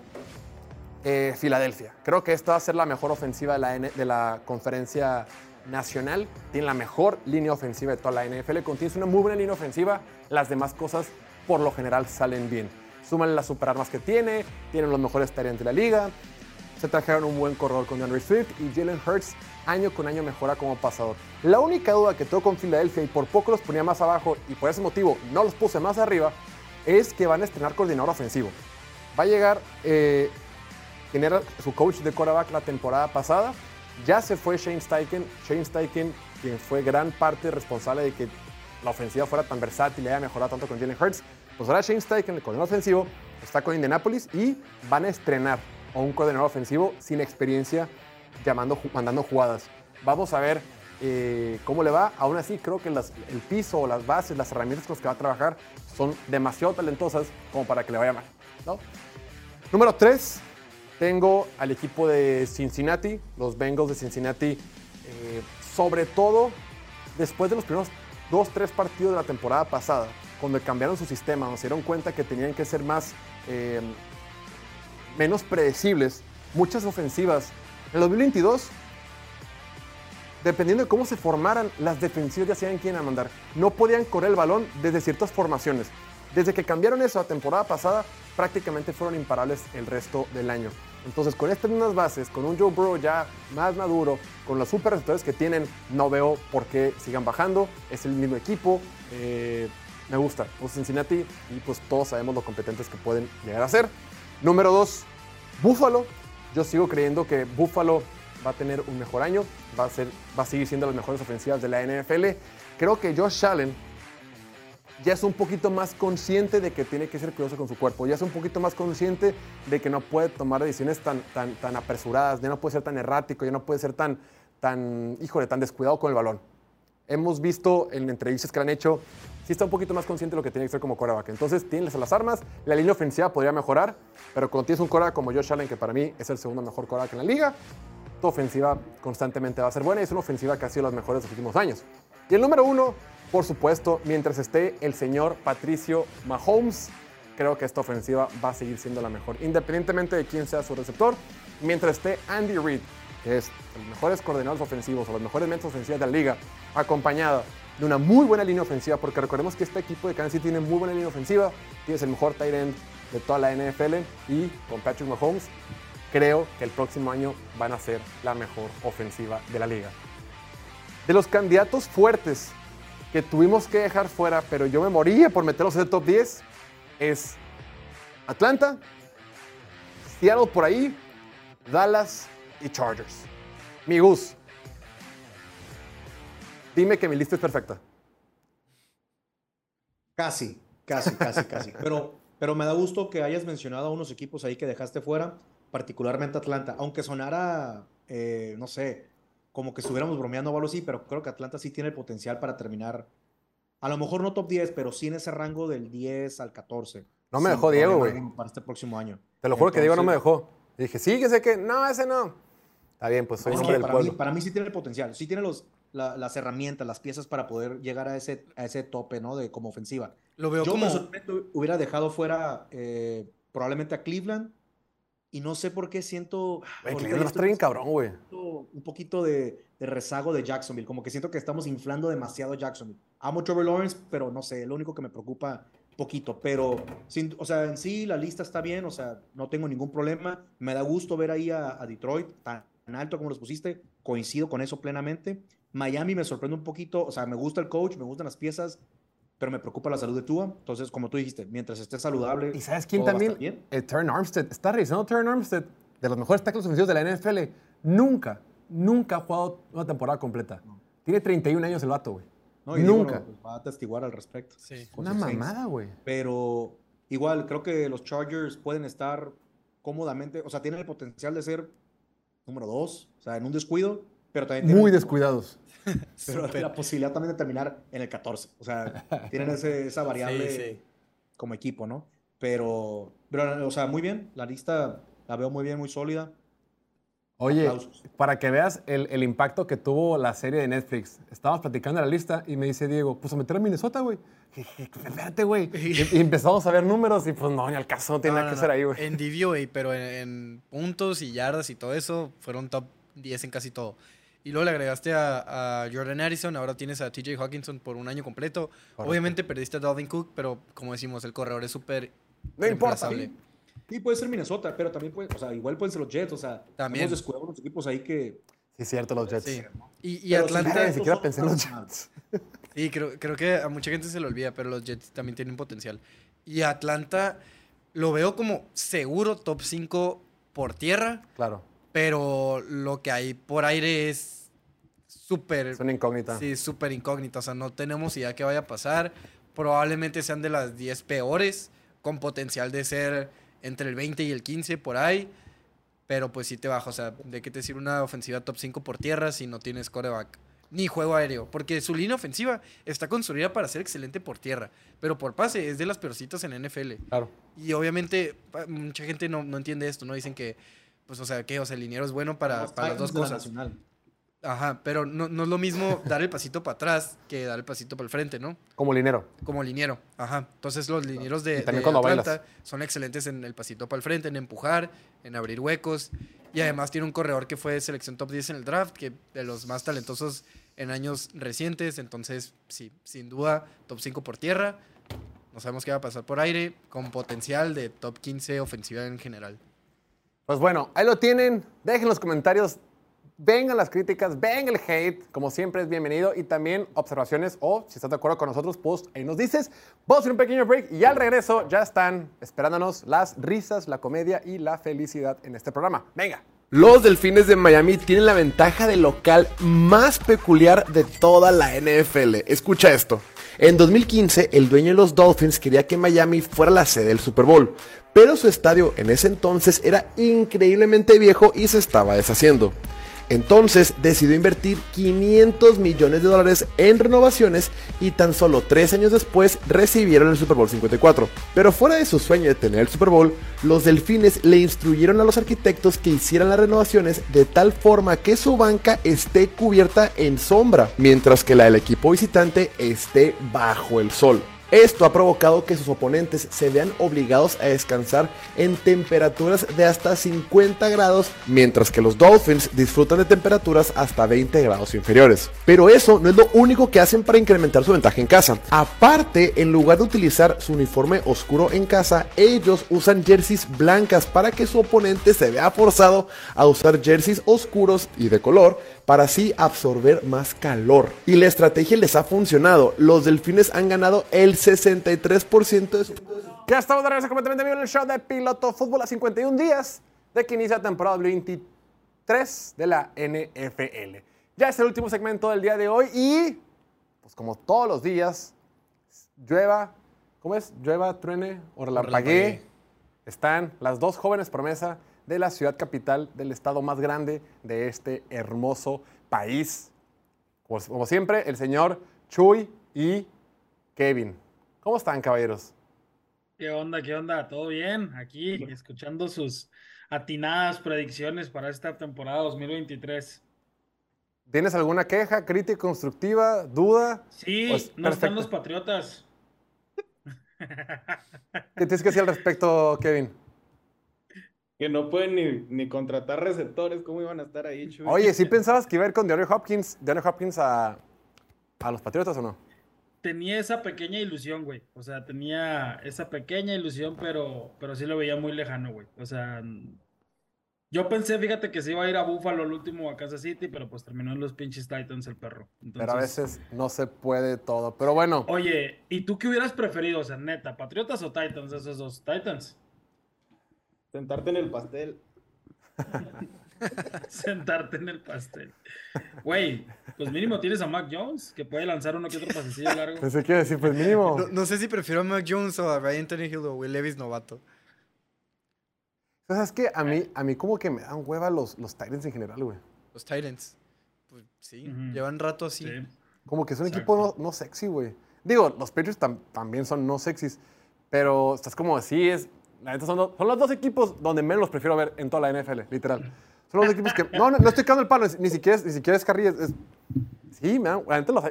eh, Filadelfia. Creo que esta va a ser la mejor ofensiva de la, de la conferencia nacional. Tiene la mejor línea ofensiva de toda la NFL. Contiene una muy buena línea ofensiva. Las demás cosas, por lo general, salen bien. Súmale las superarmas que tiene. Tienen los mejores talentos de la liga. Se trajeron un buen corredor con DeAndre Swift y Jalen Hurts año con año mejora como pasador. La única duda que tengo con Filadelfia y por poco los ponía más abajo y por ese motivo no los puse más arriba es que van a estrenar coordinador ofensivo. Va a llegar eh, quien era su coach de quarterback la temporada pasada. Ya se fue Shane Steichen. Shane Steichen, quien fue gran parte responsable de que la ofensiva fuera tan versátil y haya mejorado tanto con Jalen Hurts. Pues ahora Shane Steichen, el coordinador ofensivo, está con Indianapolis y van a estrenar a un coordinador ofensivo sin experiencia llamando, mandando jugadas. Vamos a ver eh, cómo le va. Aún así, creo que el piso, las bases, las herramientas con las que va a trabajar son demasiado talentosas como para que le vaya mal. Número 3, tengo al equipo de Cincinnati, los Bengals de Cincinnati, eh, sobre todo después de los primeros dos, tres partidos de la temporada pasada, cuando cambiaron su sistema, donde se dieron cuenta que tenían que ser más, eh, menos predecibles, muchas ofensivas. En el 2022, dependiendo de cómo se formaran, las defensivas ya sabían quién a mandar. No podían correr el balón desde ciertas formaciones. Desde que cambiaron eso la temporada pasada, prácticamente fueron imparables el resto del año. Entonces, con estas mismas bases, con un Joe Burrow ya más maduro, con los super receptores que tienen, no veo por qué sigan bajando. Es el mismo equipo. Eh, me gusta. Pues Cincinnati y pues todos sabemos lo competentes que pueden llegar a ser. Número dos, Buffalo. Yo sigo creyendo que Buffalo va a tener un mejor año, va a, ser, va a seguir siendo las mejores ofensivas de la NFL. Creo que Josh Allen ya es un poquito más consciente de que tiene que ser cuidadoso con su cuerpo, ya es un poquito más consciente de que no puede tomar decisiones tan, tan, tan apresuradas, ya no puede ser tan errático, ya no puede ser tan, tan, híjole, tan descuidado con el balón. Hemos visto en entrevistas que le han hecho, sí está un poquito más consciente de lo que tiene que ser como coreback. Entonces, tienes las armas, la línea ofensiva podría mejorar, pero cuando tienes un coreback como Josh Allen, que para mí es el segundo mejor coreback en la liga, tu ofensiva constantemente va a ser buena y es una ofensiva que ha sido las mejores de los últimos años. Y el número uno, por supuesto, mientras esté el señor Patricio Mahomes, creo que esta ofensiva va a seguir siendo la mejor, independientemente de quién sea su receptor. Mientras esté Andy Reid, que es los mejores coordinadores ofensivos o los mejores mentes ofensivas de la liga, acompañada de una muy buena línea ofensiva, porque recordemos que este equipo de Kansas City tiene muy buena línea ofensiva, tienes el mejor tight end de toda la NFL y con Patrick Mahomes, creo que el próximo año van a ser la mejor ofensiva de la liga. De los candidatos fuertes que tuvimos que dejar fuera, pero yo me moría por meterlos en el top 10, es Atlanta, Seattle por ahí, Dallas y Chargers. Mi Gus, dime que mi lista es perfecta. Casi, casi, casi, casi. Pero, pero me da gusto que hayas mencionado a unos equipos ahí que dejaste fuera, particularmente Atlanta, aunque sonara, eh, no sé, como que estuviéramos bromeando o algo así, pero creo que Atlanta sí tiene el potencial para terminar, a lo mejor no top 10, pero sí en ese rango del 10 al 14. No me dejó Diego, güey. Para este próximo año. Te lo juro que Diego no me dejó. dije, sí, que sé que, no, ese no. Está bien, pues soy hombre del para pueblo. Mí, para mí sí tiene el potencial, sí tiene los, las herramientas, las piezas para poder llegar a ese, a ese tope, ¿no? De como ofensiva. Lo veo Yo como... personalmente hubiera dejado fuera eh, probablemente a Cleveland y no sé por qué siento. Güey, ahorita Cleveland estoy bien cabrón, güey. Un poquito de, de rezago de Jacksonville. Como que siento que estamos inflando demasiado Jacksonville. Amo Trevor Lawrence, pero no sé, lo único que me preocupa poquito. Pero, sin, o sea, en sí la lista está bien, o sea, no tengo ningún problema. Me da gusto ver ahí a, a Detroit tan alto como los pusiste. Coincido con eso plenamente. Miami me sorprende un poquito, o sea, me gusta el coach, me gustan las piezas, pero me preocupa la salud de Tua. Entonces, como tú dijiste, mientras esté saludable. ¿Y sabes quién también? bien. El Turn Armstead. Está revisando Turn Armstead, de los mejores tackles ofensivos de la NFL. Nunca, nunca ha jugado una temporada completa. Tiene 31 años el vato, güey. No, y digo, Nunca. pues, va a testiguar al respecto. Sí. Una mamada, güey. Pero igual, creo que los Chargers pueden estar cómodamente, o sea, tienen el potencial de ser número dos, o sea, en un descuido, pero también tienen Muy descuidados. pero la posibilidad también de terminar en el 14. O sea, tienen ese- esa variable Sí, sí. como equipo, ¿no? Pero, pero, o sea, muy bien, la lista la veo muy bien, muy sólida. Oye, Aplausos. para que veas el, el impacto que tuvo la serie de Netflix, estábamos platicando de la lista y me dice Diego, pues a meter a Minnesota, güey. Espérate, güey. Y, y empezamos a ver números y pues no, ni al caso, no tiene No, nada no, que hacer no. ahí, güey. En DVOA, pero en, en puntos y yardas y todo eso, fueron top 10 en casi todo. Y luego le agregaste a, a Jordan Addison, ahora tienes a TJ Hawkinson por un año completo. Obviamente perdiste a Dalvin Cook, pero como decimos, el corredor es súper No importa. reemplazable. Sí, puede ser Minnesota, pero también puede, o sea, igual pueden ser los Jets, o sea, También. hemos descuidado unos equipos ahí que... Sí, cierto, los Jets. Sí. Y, y sí, Atlanta, ni siquiera pensé en los Jets. sí, creo, creo que a mucha gente se le olvida, pero los Jets también tienen potencial. Y Atlanta lo veo como seguro top 5 por tierra, Claro, pero lo que hay por aire es súper es una incógnita. Sí, súper incógnita. O sea, no tenemos idea qué vaya a pasar. Probablemente sean de las 10 peores, con potencial de ser entre el 20 y el 15 por ahí. Pero pues sí te baja. O sea, ¿de qué te sirve una ofensiva top 5 por tierra si no tienes coreback? Ni juego aéreo. Porque su línea ofensiva está construida para ser excelente por tierra. Pero por pase es de las peorcitas en NFL. Claro. Y obviamente mucha gente no, no entiende esto. No dicen que, pues, o sea, que, o sea, el liniero es bueno para, los para las dos la cosas. Nacional. Ajá, pero no, no es lo mismo dar el pasito para atrás que dar el pasito para el frente, ¿no? Como linero. Como liniero. Ajá. Entonces los linieros de, de Atlanta bailas. son excelentes en el pasito para el frente, en empujar, en abrir huecos. Y además tiene un corredor que fue selección top 10 en el draft, que de los más talentosos en años recientes. Entonces, sí, sin duda, top 5 por tierra. No sabemos qué va a pasar por aire, con potencial de top 15 ofensiva en general. Pues bueno, ahí lo tienen. Dejen los comentarios. Vengan las críticas, venga el hate. Como siempre es bienvenido. Y también observaciones o si estás de acuerdo con nosotros, post ahí nos dices. Vamos a un pequeño break y al regreso ya están esperándonos las risas, la comedia y la felicidad en este programa. Venga. Los Delfines de Miami tienen la ventaja de local más peculiar de toda la NFL. Escucha esto. En 2015, el dueño de los Dolphins quería que Miami fuera la sede del Super Bowl, pero su estadio en ese entonces era increíblemente viejo y se estaba deshaciendo. Entonces decidió invertir 500 millones de dólares en renovaciones y tan solo tres años después recibieron el Super Bowl 54. Pero fuera de su sueño de tener el Super Bowl, los delfines le instruyeron a los arquitectos que hicieran las renovaciones de tal forma que su banca esté cubierta en sombra, mientras que la del equipo visitante esté bajo el sol. Esto ha provocado que sus oponentes se vean obligados a descansar en temperaturas de hasta 50 grados, mientras que los Dolphins disfrutan de temperaturas hasta 20 grados inferiores. Pero eso no es lo único que hacen para incrementar su ventaja en casa. Aparte, en lugar de utilizar su uniforme oscuro en casa, ellos usan jerseys blancas para que su oponente se vea forzado a usar jerseys oscuros y de color para así absorber más calor. Y la estrategia les ha funcionado. Los delfines han ganado el 63% de su... Ya estamos de regreso completamente vivo en el show de Piloto Fútbol a 51 días de que inicia la temporada 23 de la NFL. Ya es el último segmento del día de hoy y, pues como todos los días, llueva, ¿cómo es? Llueva, truene o relampaguee. Están las dos jóvenes promesa de la ciudad capital del estado más grande de este hermoso país. Como, como siempre, el señor Chuy y Kevin. ¿Cómo están, caballeros? ¿Qué onda? ¿Qué onda? ¿Todo bien? Aquí escuchando sus atinadas predicciones para esta temporada 2023. ¿Tienes alguna queja, crítica constructiva, duda? Sí, Pues, no están los patriotas. ¿Qué tienes que decir al respecto, Kevin? Que no pueden ni, ni contratar receptores, ¿cómo iban a estar ahí, Chuy? Oye, ¿sí pensabas que iba a ir con DeAndre Hopkins, DeAndre Hopkins a, a los Patriotas o no? Tenía esa pequeña ilusión, güey. O sea, tenía esa pequeña ilusión, pero, pero sí lo veía muy lejano, güey. O sea, yo pensé, fíjate, que se iba a ir a Buffalo el último a Kansas City, pero pues terminó en los pinches Titans el perro. Pero a veces no se puede todo. Pero bueno, Oye, ¿y tú qué hubieras preferido? O sea, neta, ¿Patriotas o Titans? Esos dos. Titans. Sentarte en el pastel. Sentarte en el pastel. Güey, pues mínimo tienes a Mac Jones, que puede lanzar uno que otro pasecillo largo. pensé que decir, pues mínimo. No, no sé si prefiero a Mac Jones o a Ryan Tannehill o Will Levis novato. O sea, es que a mí, a mí como que me dan hueva los, los Titans en general, güey. Los Titans. Pues sí, llevan rato así. Sí. Como que es un Exacto. equipo no, no sexy, güey. Digo, los Patriots tam- también son no sexys, pero estás como así, es... La neta son, dos- son los dos equipos donde menos los prefiero ver en toda la NFL, literal. Son los equipos que... No, no, no estoy cagando el palo, ni siquiera es, ni siquiera es Carrillo, es... Sí, me dan- la neta los-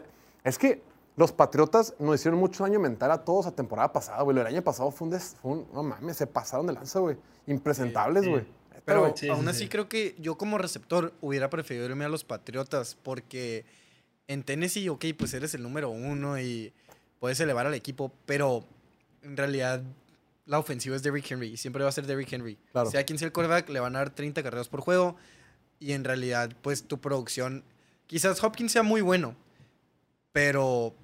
Es que los Patriotas nos hicieron mucho daño mental a todos la temporada pasada, güey. El año pasado fue un, des- fue un- No mames, se pasaron de lanza, güey. Impresentables, sí. güey. Pero. Sí, sí, aún sí. así creo que yo como receptor hubiera preferido irme a los Patriotas porque en Tennessee, ok, pues eres el número uno y puedes elevar al equipo, pero en realidad la ofensiva es Derrick Henry y siempre va a ser Derrick Henry. Claro. Sea quien sea el quarterback, le van a dar 30 carreras por juego y en realidad pues tu producción, quizás Hopkins sea muy bueno, pero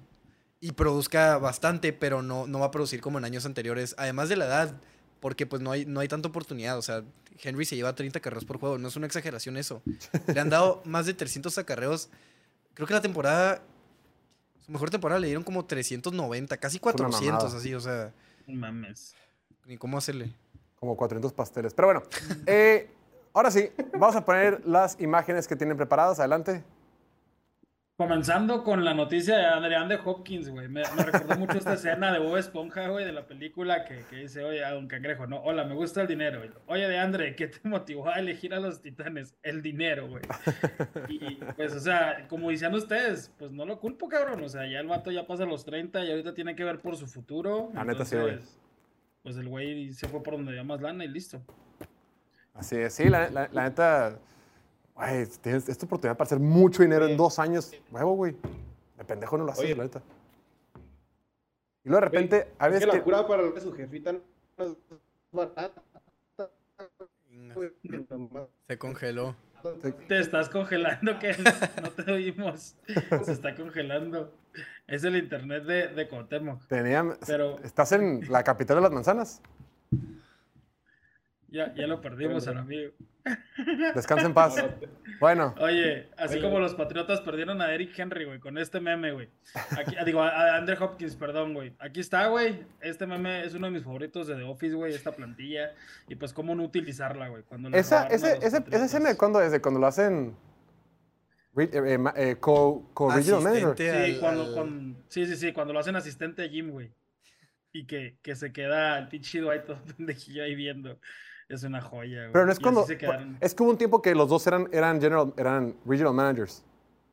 y produzca bastante, pero no, no va a producir como en años anteriores, además de la edad, porque pues no hay, no hay tanta oportunidad, o sea, Henry se lleva 30 carreras por juego, no es una exageración eso. Le han dado más de 300 acarreos, creo que la temporada, su mejor temporada le dieron como 390, casi una 400 mamada. así, o sea, Mames. Ni cómo hacerle. Como 400 pasteles. Pero bueno, eh, ahora sí, vamos a poner las imágenes que tienen preparadas. Adelante. Comenzando con la noticia de Andrean de Hopkins, güey. Me, me recordó mucho esta escena de Bob Esponja, güey, de la película que, que dice, oye, a Don Cangrejo, no, hola, me gusta el dinero. Y, oye, de Andre, ¿qué te motivó a elegir a los titanes? El dinero, güey. Y, y, pues, o sea, como decían ustedes, pues no lo culpo, cabrón. O sea, ya el vato ya pasa los 30 y ahorita tiene que ver por su futuro. La neta sí, güey. Pues el güey se fue por donde había más lana y listo. Así es, sí, la, la- la neta, güey, tienes esta oportunidad para hacer mucho dinero en Oye. dos años. Huevo, güey. De pendejo no lo haces, Oye. la neta. Y luego de repente, a Es veces que la que... cura para su jefita no es barata. güey. Se congeló. Te estás congelando, que no te oímos. Se está congelando. Es el internet de, de Cuauhtémoc. Tenía, Pero- Estás en la capital de las manzanas. Ya, ya lo perdimos al amigo. Descansa en paz. Bueno, Oye, así Oye. como los Patriotas perdieron a Eric Henry, güey, con este meme, güey. Aquí, digo, a, a Andrew Hopkins, perdón, güey. Aquí está, güey. Este meme es uno de mis favoritos de The Office, güey, esta plantilla. Y pues, cómo no utilizarla, güey. Cuando esa, ese, ese, escena de cuando es de cuando lo hacen eh, eh, eh, co, co regional manager. Sí, al- cuando, al- con- sí, sí, sí, cuando lo hacen asistente a Jim, güey. Y que, que se queda el pinche ahí todo pendejillo ahí viendo. Es una joya, güey. Pero no es Y cuando. se quedaron. Es que hubo un tiempo que los dos eran, eran, general, eran regional managers.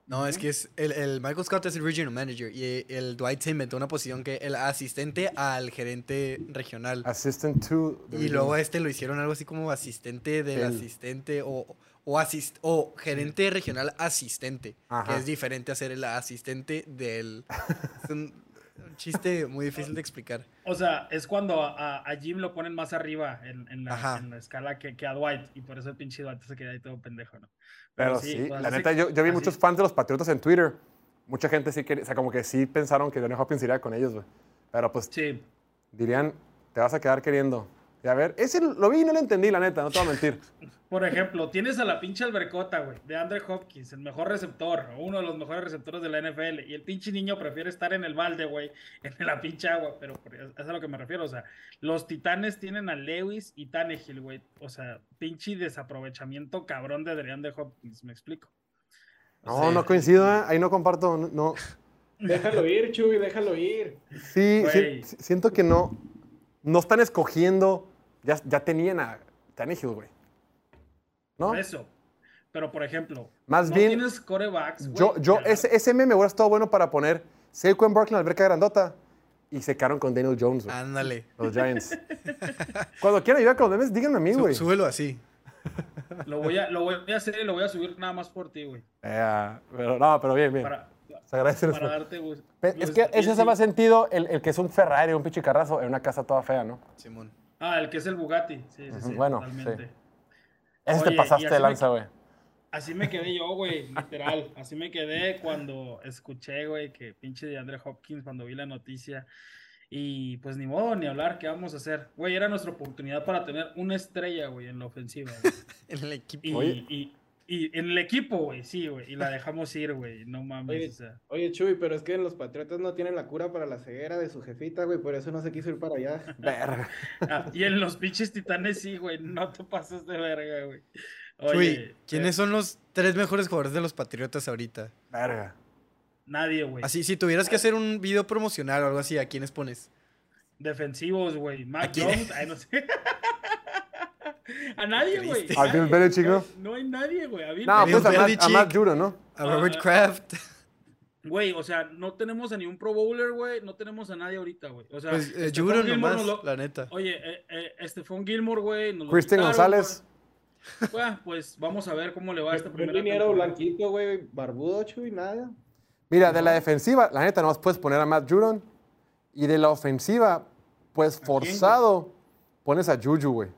No, es que es el, el Michael Scott es el regional manager y el Dwight se inventó una posición que el asistente al gerente regional. Assistant to. the Y regional- luego a este lo hicieron algo así como asistente del El- asistente o, o, asist, o gerente regional asistente, Ajá. que es diferente a ser el asistente del... Es un, un chiste muy difícil de explicar. O sea, es cuando a, Jim lo ponen más arriba en, en la, Ajá. en la escala que, que a Dwight. Y por eso el pinche Dwight se queda ahí todo pendejo, ¿no? Pero sí, pues, la así- neta, yo, yo vi así- muchos fans de los Patriotas en Twitter. Mucha gente sí quería, o sea, como que sí pensaron que Johnny Hopkins iría con ellos, güey. Pero pues Sí. dirían, te vas a quedar queriendo. Y a ver, ese lo vi y no lo entendí, la neta, no te voy a mentir. Por ejemplo, tienes a la pinche albercota, güey, de Andre Hopkins, el mejor receptor, o uno de los mejores receptores de la NFL, y el pinche niño prefiere estar en el balde, güey, en la pinche agua, pero es a lo que me refiero, o sea, los titanes tienen a Lewis y Tannehill, güey, o sea, pinche desaprovechamiento cabrón de Adrián de Hopkins, me explico. O No, sea, no coincido, ¿eh? ahí no comparto, no- no. Déjalo ir, Chuy, déjalo ir. Sí, sí, siento que no, no están escogiendo, ya, ya tenían a Tannehill, güey. ¿No? por eso. Pero, por ejemplo, Más no bien, tienes corebacks, güey, Yo, yo, ese, ese meme hubiera estado bueno para poner Saquon Barkley en la alberca grandota y se quedaron con Daniel Jones, güey. Ándale. Los Giants. Cuando quieran ayudar con los memes, díganme a mí, güey. súbelo así. Lo voy a, lo voy a hacer y lo voy a subir nada más por ti, güey. Eh, pero no, pero bien, bien. Para, Se agradece el para esfuerzo. darte gusto. Es que ese se me ha sentido el, el que es un Ferrari, un pichicarrazo en una casa toda fea, ¿no? Simón. Ah, el que es el Bugatti. Sí, sí, sí. bueno, totalmente. sí. Oye, pasaste así de me- lanza, güey. Así me quedé yo, güey, literal. Así me quedé cuando escuché, güey, que pinche de Andre Hopkins, cuando vi la noticia. Y pues ni modo, ni hablar, ¿qué vamos a hacer? Güey, era nuestra oportunidad para tener una estrella, güey, en la ofensiva. En el equipo. Y, Oye. y, y en el equipo, güey, sí, güey. Y la dejamos ir, güey. No mames, Oye, o sea. Oye, Chuy, pero es que los Patriotas no tienen la cura para la ceguera de su jefita, güey, por eso no se quiso ir para allá. Verga. Ah, y en los pinches titanes, sí, güey. No te pases de verga, güey. Chuy, ¿quiénes eh, son los tres mejores jugadores de los Patriotas ahorita? Verga. Nadie, güey. Así, si tuvieras que hacer un video promocional o algo así, ¿a quiénes pones? Defensivos, güey. Mac. Jones, ay, no sé. a nadie, güey. ¿A Bill Belichick, no? No hay nadie, güey. A Bill No, Bill pues a Matt, a. Matt Judon, ¿no? A Robert Ah, Kraft. Güey, o sea, no tenemos a ni un Pro Bowler, güey. No tenemos a nadie ahorita, güey. O sea, Pues eh, Gilmore nomás, lo- la neta. Oye, eh, eh, Stephon Gilmore, güey. Christian González. Bueno, pues vamos a ver cómo le va a esta Un primera liniero blanquito, güey, barbudo, Chuy, nada. Mira, de la defensiva, la neta, nomás puedes poner a Matt Judon. Y de la ofensiva, pues forzado, pones a Juju, güey.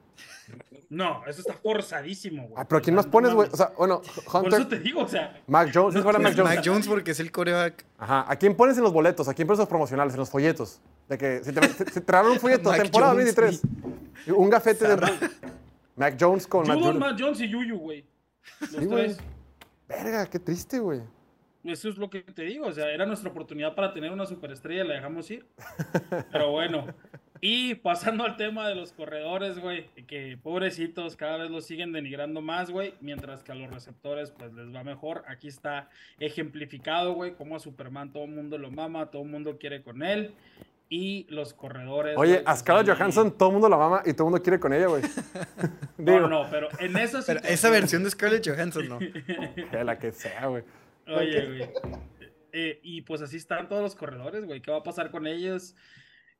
No, eso está forzadísimo, güey. Ah, pero ¿quién más No pones, güey? O sea, bueno, Por eso Hunter, te digo, o sea, Mac Jones, ¿sí fuera Mac No, Jones? Mac Jones porque es el coreback. Ajá. ¿A quién pones en los boletos? ¿A quién pones en los promocionales, en los folletos? De que si te, si te traen un folleto, Mac temporada Jones 23. Un gafete de Mac Jones con Judon, Judon. Matt Jones y Yuyu, güey. Los Sí, tres. Verga, qué triste, güey. Eso es lo que te digo, o sea, era nuestra oportunidad para tener una superestrella y la dejamos ir. Pero bueno. Y pasando al tema de los corredores, güey, que pobrecitos cada vez los siguen denigrando más, güey, mientras que a los receptores pues les va mejor. Aquí está ejemplificado, güey, cómo a Superman todo el mundo lo mama, todo el mundo quiere con él. Y los corredores. Oye, a Scarlett Johansson todo el mundo la mama y todo el mundo quiere con ella, güey. No, no, no, pero en esa Pero esa versión de Scarlett Johansson no. que la que sea, güey. Oye, güey. Eh, y pues así están todos los corredores, güey. ¿Qué va a pasar con ellos?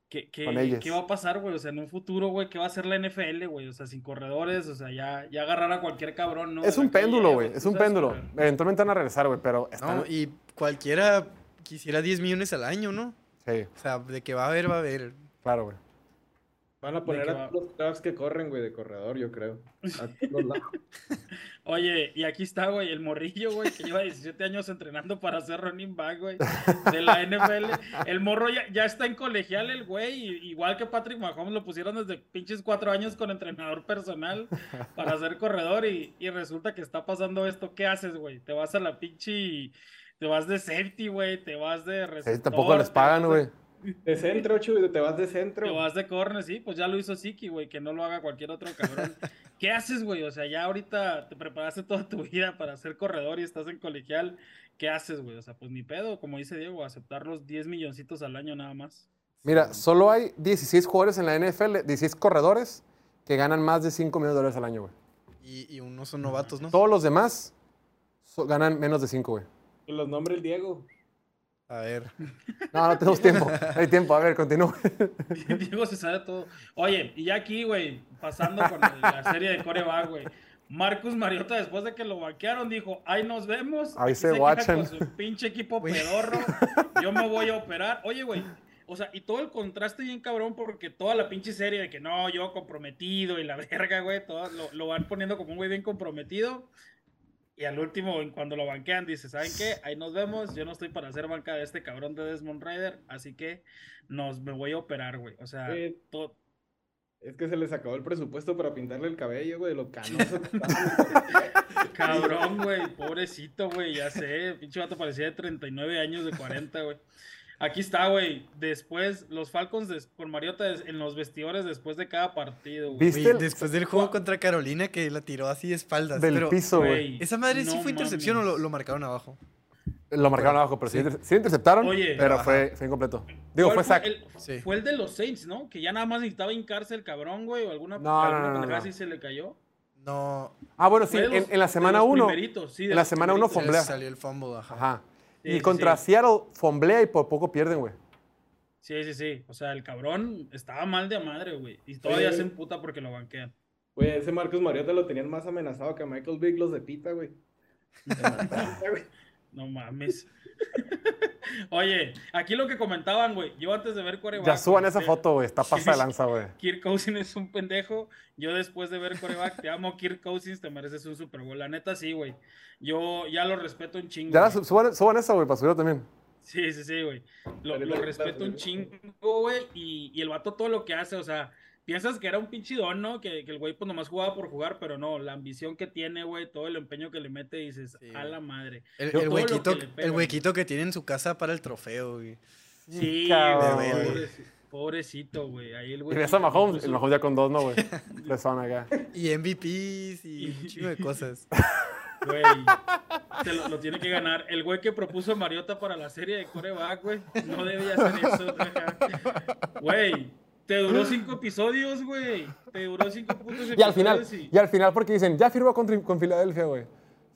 ¿Qué, qué, Con ellos. qué va a pasar, güey? O sea, en un futuro, güey, ¿qué va a hacer la NFL, güey? O sea, sin corredores, o sea, ya, ya agarrar a cualquier cabrón, ¿no? Es un péndulo, güey. Es un péndulo. correr. Eventualmente van a regresar, güey, pero están... No, y cualquiera quisiera 10 millones al año, ¿no? Sí, O sea, de que va a haber, va a haber. claro, güey. Van a poner a va? todos los cracks que corren, güey, de corredor, yo creo. A todos lados. Oye, y aquí está, güey, el morrillo, güey, que lleva 17 años entrenando para ser running back, güey, de la NFL. El morro ya, ya está en colegial, el güey, igual que Patrick Mahomes, lo pusieron desde pinches cuatro años con entrenador personal para ser corredor, y, y resulta que está pasando esto. ¿Qué haces, güey? Te vas a la pinche. Te vas de safety, güey, te vas de receptor, tampoco les pagan, güey. De centro, Chuy, te vas de centro. te vas de corner, sí, pues ya lo hizo Siki, güey, que no lo haga cualquier otro cabrón. ¿Qué haces, güey? O sea, ya ahorita te preparaste toda tu vida para ser corredor y estás en colegial. ¿Qué haces, güey? O sea, pues ni pedo, como dice Diego, aceptar los 10 milloncitos al año nada más. Mira, solo hay 16 jugadores en la NFL, 16 corredores, que ganan más de 5 millones de dólares al año, güey. Y, y unos son novatos, ¿no? Todos los demás so- ganan menos de 5, güey. Que los nombre el Diego. A ver. No, no tenemos tiempo. No hay tiempo. A ver, continúe. Diego se sabe todo. Oye, y ya aquí, güey, pasando con la serie de coreback, güey. Marcus Mariota, después de que lo banquearon, dijo, ahí nos vemos. Ahí se guachan". Con su pinche equipo pedorro. Yo me voy a operar. Oye, güey. O sea, y todo el contraste bien cabrón porque toda la pinche serie de que no, yo comprometido y la verga, güey, todo lo, lo van poniendo como un güey bien comprometido. Y al último, cuando lo banquean, dice, ¿saben qué? Ahí nos vemos. Yo no estoy para hacer banca de este cabrón de Desmond Rider, así que nos, me voy a operar, güey. O sea, Sí. to- Es que se les acabó el presupuesto para pintarle el cabello, güey, lo canoso cabrón, güey, pobrecito, güey, ya sé. Pinche vato parecía de 39 años, de 40, güey. Aquí está, güey. Después, los Falcons des- con Mariota des- en los vestidores después de cada partido, güey. ¿Viste el- después del juego contra Carolina que la tiró así de espaldas. del pero piso, güey? ¿Esa madre sí fue intercepción o lo, lo marcaron abajo? Lo marcaron abajo, pero sí, sí interceptaron, Oye. pero fue, fue incompleto. Digo, ¿Cuál fue sack. El, Sí. Fue el de los Saints, ¿no? Que ya nada más necesitaba hincarse el cabrón, güey, o alguna, No, alguna no, no, no, se le cayó. No. Ah, bueno, sí, Fue en, los- en la de semana los 1. primeritos, sí, de en la semana 1 primeritos. fomblea. Salió el fumble, ajá. Ajá. Sí, y sí, contra sí. Seattle fomblea y por poco pierden, güey. Sí, sí, sí. O sea, el cabrón estaba mal de madre, güey. Y todavía Oye, se emputa porque lo banquean. Güey, ese Marcus Mariota lo tenían más amenazado que a Michael Vick los de Pita, güey. No mames. Oye, aquí lo que comentaban, güey. Yo antes de ver coreback. Ya suban güey, esa te- foto, güey. Está pasa de lanza, güey. Kirk Cousins es un pendejo. Yo después de ver coreback, te amo, Kirk Cousins, te mereces un Super Bowl. La neta, sí, güey. Yo ya lo respeto un chingo. Ya la suban, suban esa, güey, para subirlo también. Sí, sí, sí, güey. Lo, respeto un chingo, güey. Y, y el vato todo lo que hace, o sea, piensas que era un pinche don, ¿no? Que, que el güey pues nomás jugaba por jugar, pero no, la ambición que tiene, güey, todo el empeño que le mete, dices, Sí, a la madre. El, huequito, que pega, el huequito que tiene en su casa para el trofeo, güey. Sí, cabrón, güey, güey. pobreci- pobrecito, güey. Ahí el Y güey. ves a Mahomes, el Mahomes ya con dos, ¿no, güey? Le son acá. Y MVPs y un chingo de cosas. Güey, se lo, lo tiene que ganar. El güey que propuso a Mariota para la serie de coreback, güey, no debía hacer eso. Güey, te duró cinco episodios, güey. Te duró cinco putos Y al final, y al final porque dicen, ya firmó con, con Filadelfia, güey.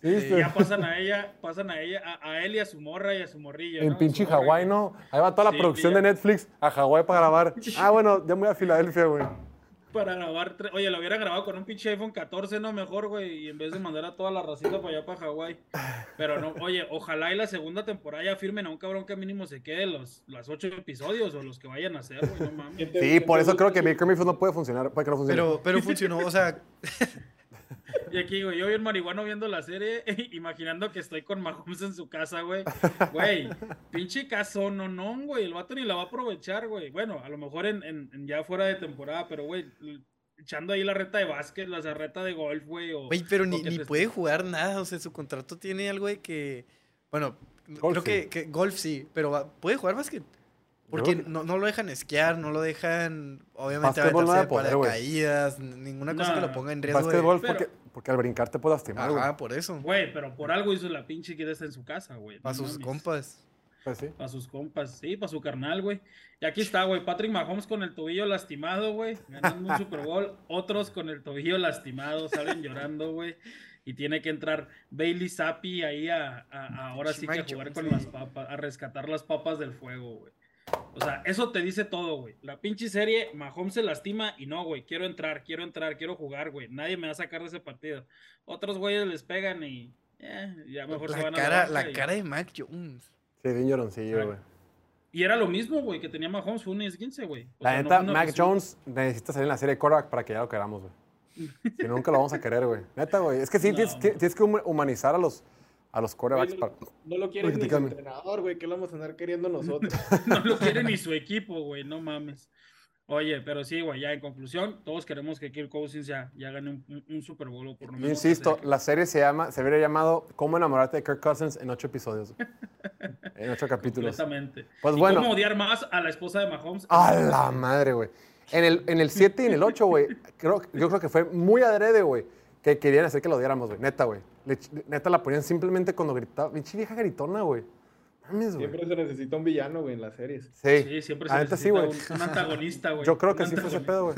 ¿Sí y viste? ya pasan a ella, pasan a ella, a, a él y a su morra y a su morrillo. En ¿no? pinche Hawái, ¿no? Ahí va toda la Sí, producción ya. de Netflix a Hawái para grabar. Ah, bueno, ya me voy a Filadelfia, güey. Para grabar, tre- oye, lo hubiera grabado con un pinche iPhone 14, no mejor, güey, y en vez de mandar a toda la racita para allá, para Hawái. Pero no, oye, ojalá y la segunda temporada ya firmen a un cabrón que mínimo se quede los, los ocho episodios o los que vayan a hacer, güey, no mames. ¿Quién te- Sí, por eso creo que Baker Mayfield no puede funcionar, puede que no funcione. Pero, pero funcionó, o sea, Y aquí, güey, yo bien marihuano viendo la serie, imaginando que estoy con Mahomes en su casa, güey. Güey, pinche caso, no, no, güey. El vato ni la va a aprovechar, güey. Bueno, a lo mejor en, en- en ya fuera de temporada, pero, güey, echando ahí la reta de básquet, la reta de golf, güey. o- güey, pero ni, ni puede jugar nada. O sea, su contrato tiene algo de que. Bueno, Golf creo que, que golf sí, pero va- puede jugar básquet. Porque no, no lo dejan esquiar, no lo dejan, obviamente, aventarse de poder, paracaídas, n- ninguna cosa que lo ponga en riesgo. de- Básquetbol, Pero- porque, porque al brincar te puede lastimar, güey. Ajá, por eso. Güey, pero por algo hizo la pinche que está en su casa, güey. Para no sus mames. compas. Pues sí. Para sus compas, sí, para su carnal, güey. Y aquí está, güey, Patrick Mahomes con el tobillo lastimado, güey, ganando un Super Bowl. Otros con el tobillo lastimado, salen llorando, güey. Y tiene que entrar Bailey Zappi ahí a, a- a ahora sí que a jugar con las papas, a rescatar las papas del fuego, güey. O sea, eso te dice todo, güey. La pinche serie, Mahomes se lastima y no, güey, quiero entrar, quiero entrar, quiero jugar, güey. Nadie me va a sacar de ese partido. Otros güeyes les pegan y eh, ya mejor se La van a cara, banca la y- cara de Mac Jones. Sí, bien lloroncillo, güey. y era lo mismo, güey, que tenía Mahomes, fue un 15, güey. La no neta, una Mac. Jones necesita salir en la serie de quarterback para que ya lo queramos, güey. Si no, nunca lo vamos a querer, güey. Neta, güey. Es que sí, No. tienes, tienes que hum- humanizar a los, a los quarterbacks. Güey, para- No lo quiere ni su entrenador, güey. ¿Qué lo vamos a andar queriendo nosotros? No lo quiere ni su equipo, güey, no mames. Oye, pero sí, güey, ya en conclusión, todos queremos que Kirk Cousins ya, ya gane un, un- un Super Bowl por lo menos. insisto, que la serie se llama, se hubiera llamado ¿Cómo enamorarte de Kirk Cousins en ocho episodios? güey. en ocho capítulos. Completamente. Pues ¿Y bueno. ¿Cómo odiar más a la esposa de Mahomes? A la madre, güey. En el, en el 7 y en el 8, güey, creo, yo creo que fue muy adrede, güey, que querían hacer que lo odiáramos, güey. Neta, güey. Le- Neta la ponían simplemente cuando gritaba. Pinche vieja gritona, güey. Mames, güey. Siempre se necesita un villano, güey, en las series. Sí. Sí, siempre se neta sí, necesita güey. un, un antagonista, güey. Yo creo un que sí fue ese pedo, güey.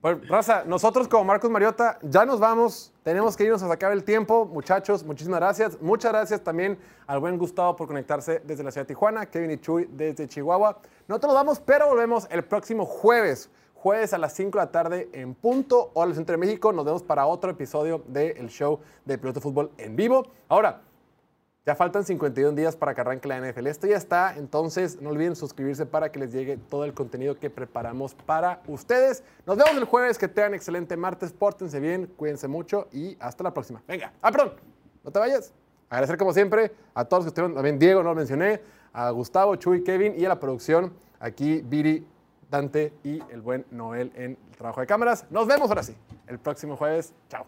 Pues, raza, nosotros como Marcos Mariota ya nos vamos. Tenemos que irnos a sacar el tiempo. Muchachos, muchísimas gracias. Muchas gracias también al buen Gustavo por conectarse desde la ciudad de Tijuana, Kevin y Chuy desde Chihuahua. Nosotros nos vamos, pero volvemos el próximo jueves. Jueves a las 5 de la tarde en punto, hora del centro de México. Nos vemos para otro episodio del show de Piloto de Fútbol en vivo. Ahora, ya faltan 51 días para que arranque la NFL. Esto ya está, entonces no olviden suscribirse para que les llegue todo el contenido que preparamos para ustedes. Nos vemos el jueves, que tengan excelente martes, pórtense bien, cuídense mucho y hasta la próxima. Venga, ah, perdón, no te vayas. Agradecer como siempre a todos los que estuvieron, también Diego, no lo mencioné, a Gustavo, Chuy, Kevin y a la producción, aquí Viri, Dante y el buen Noel en el trabajo de cámaras. Nos vemos ahora sí, el próximo jueves. Chao.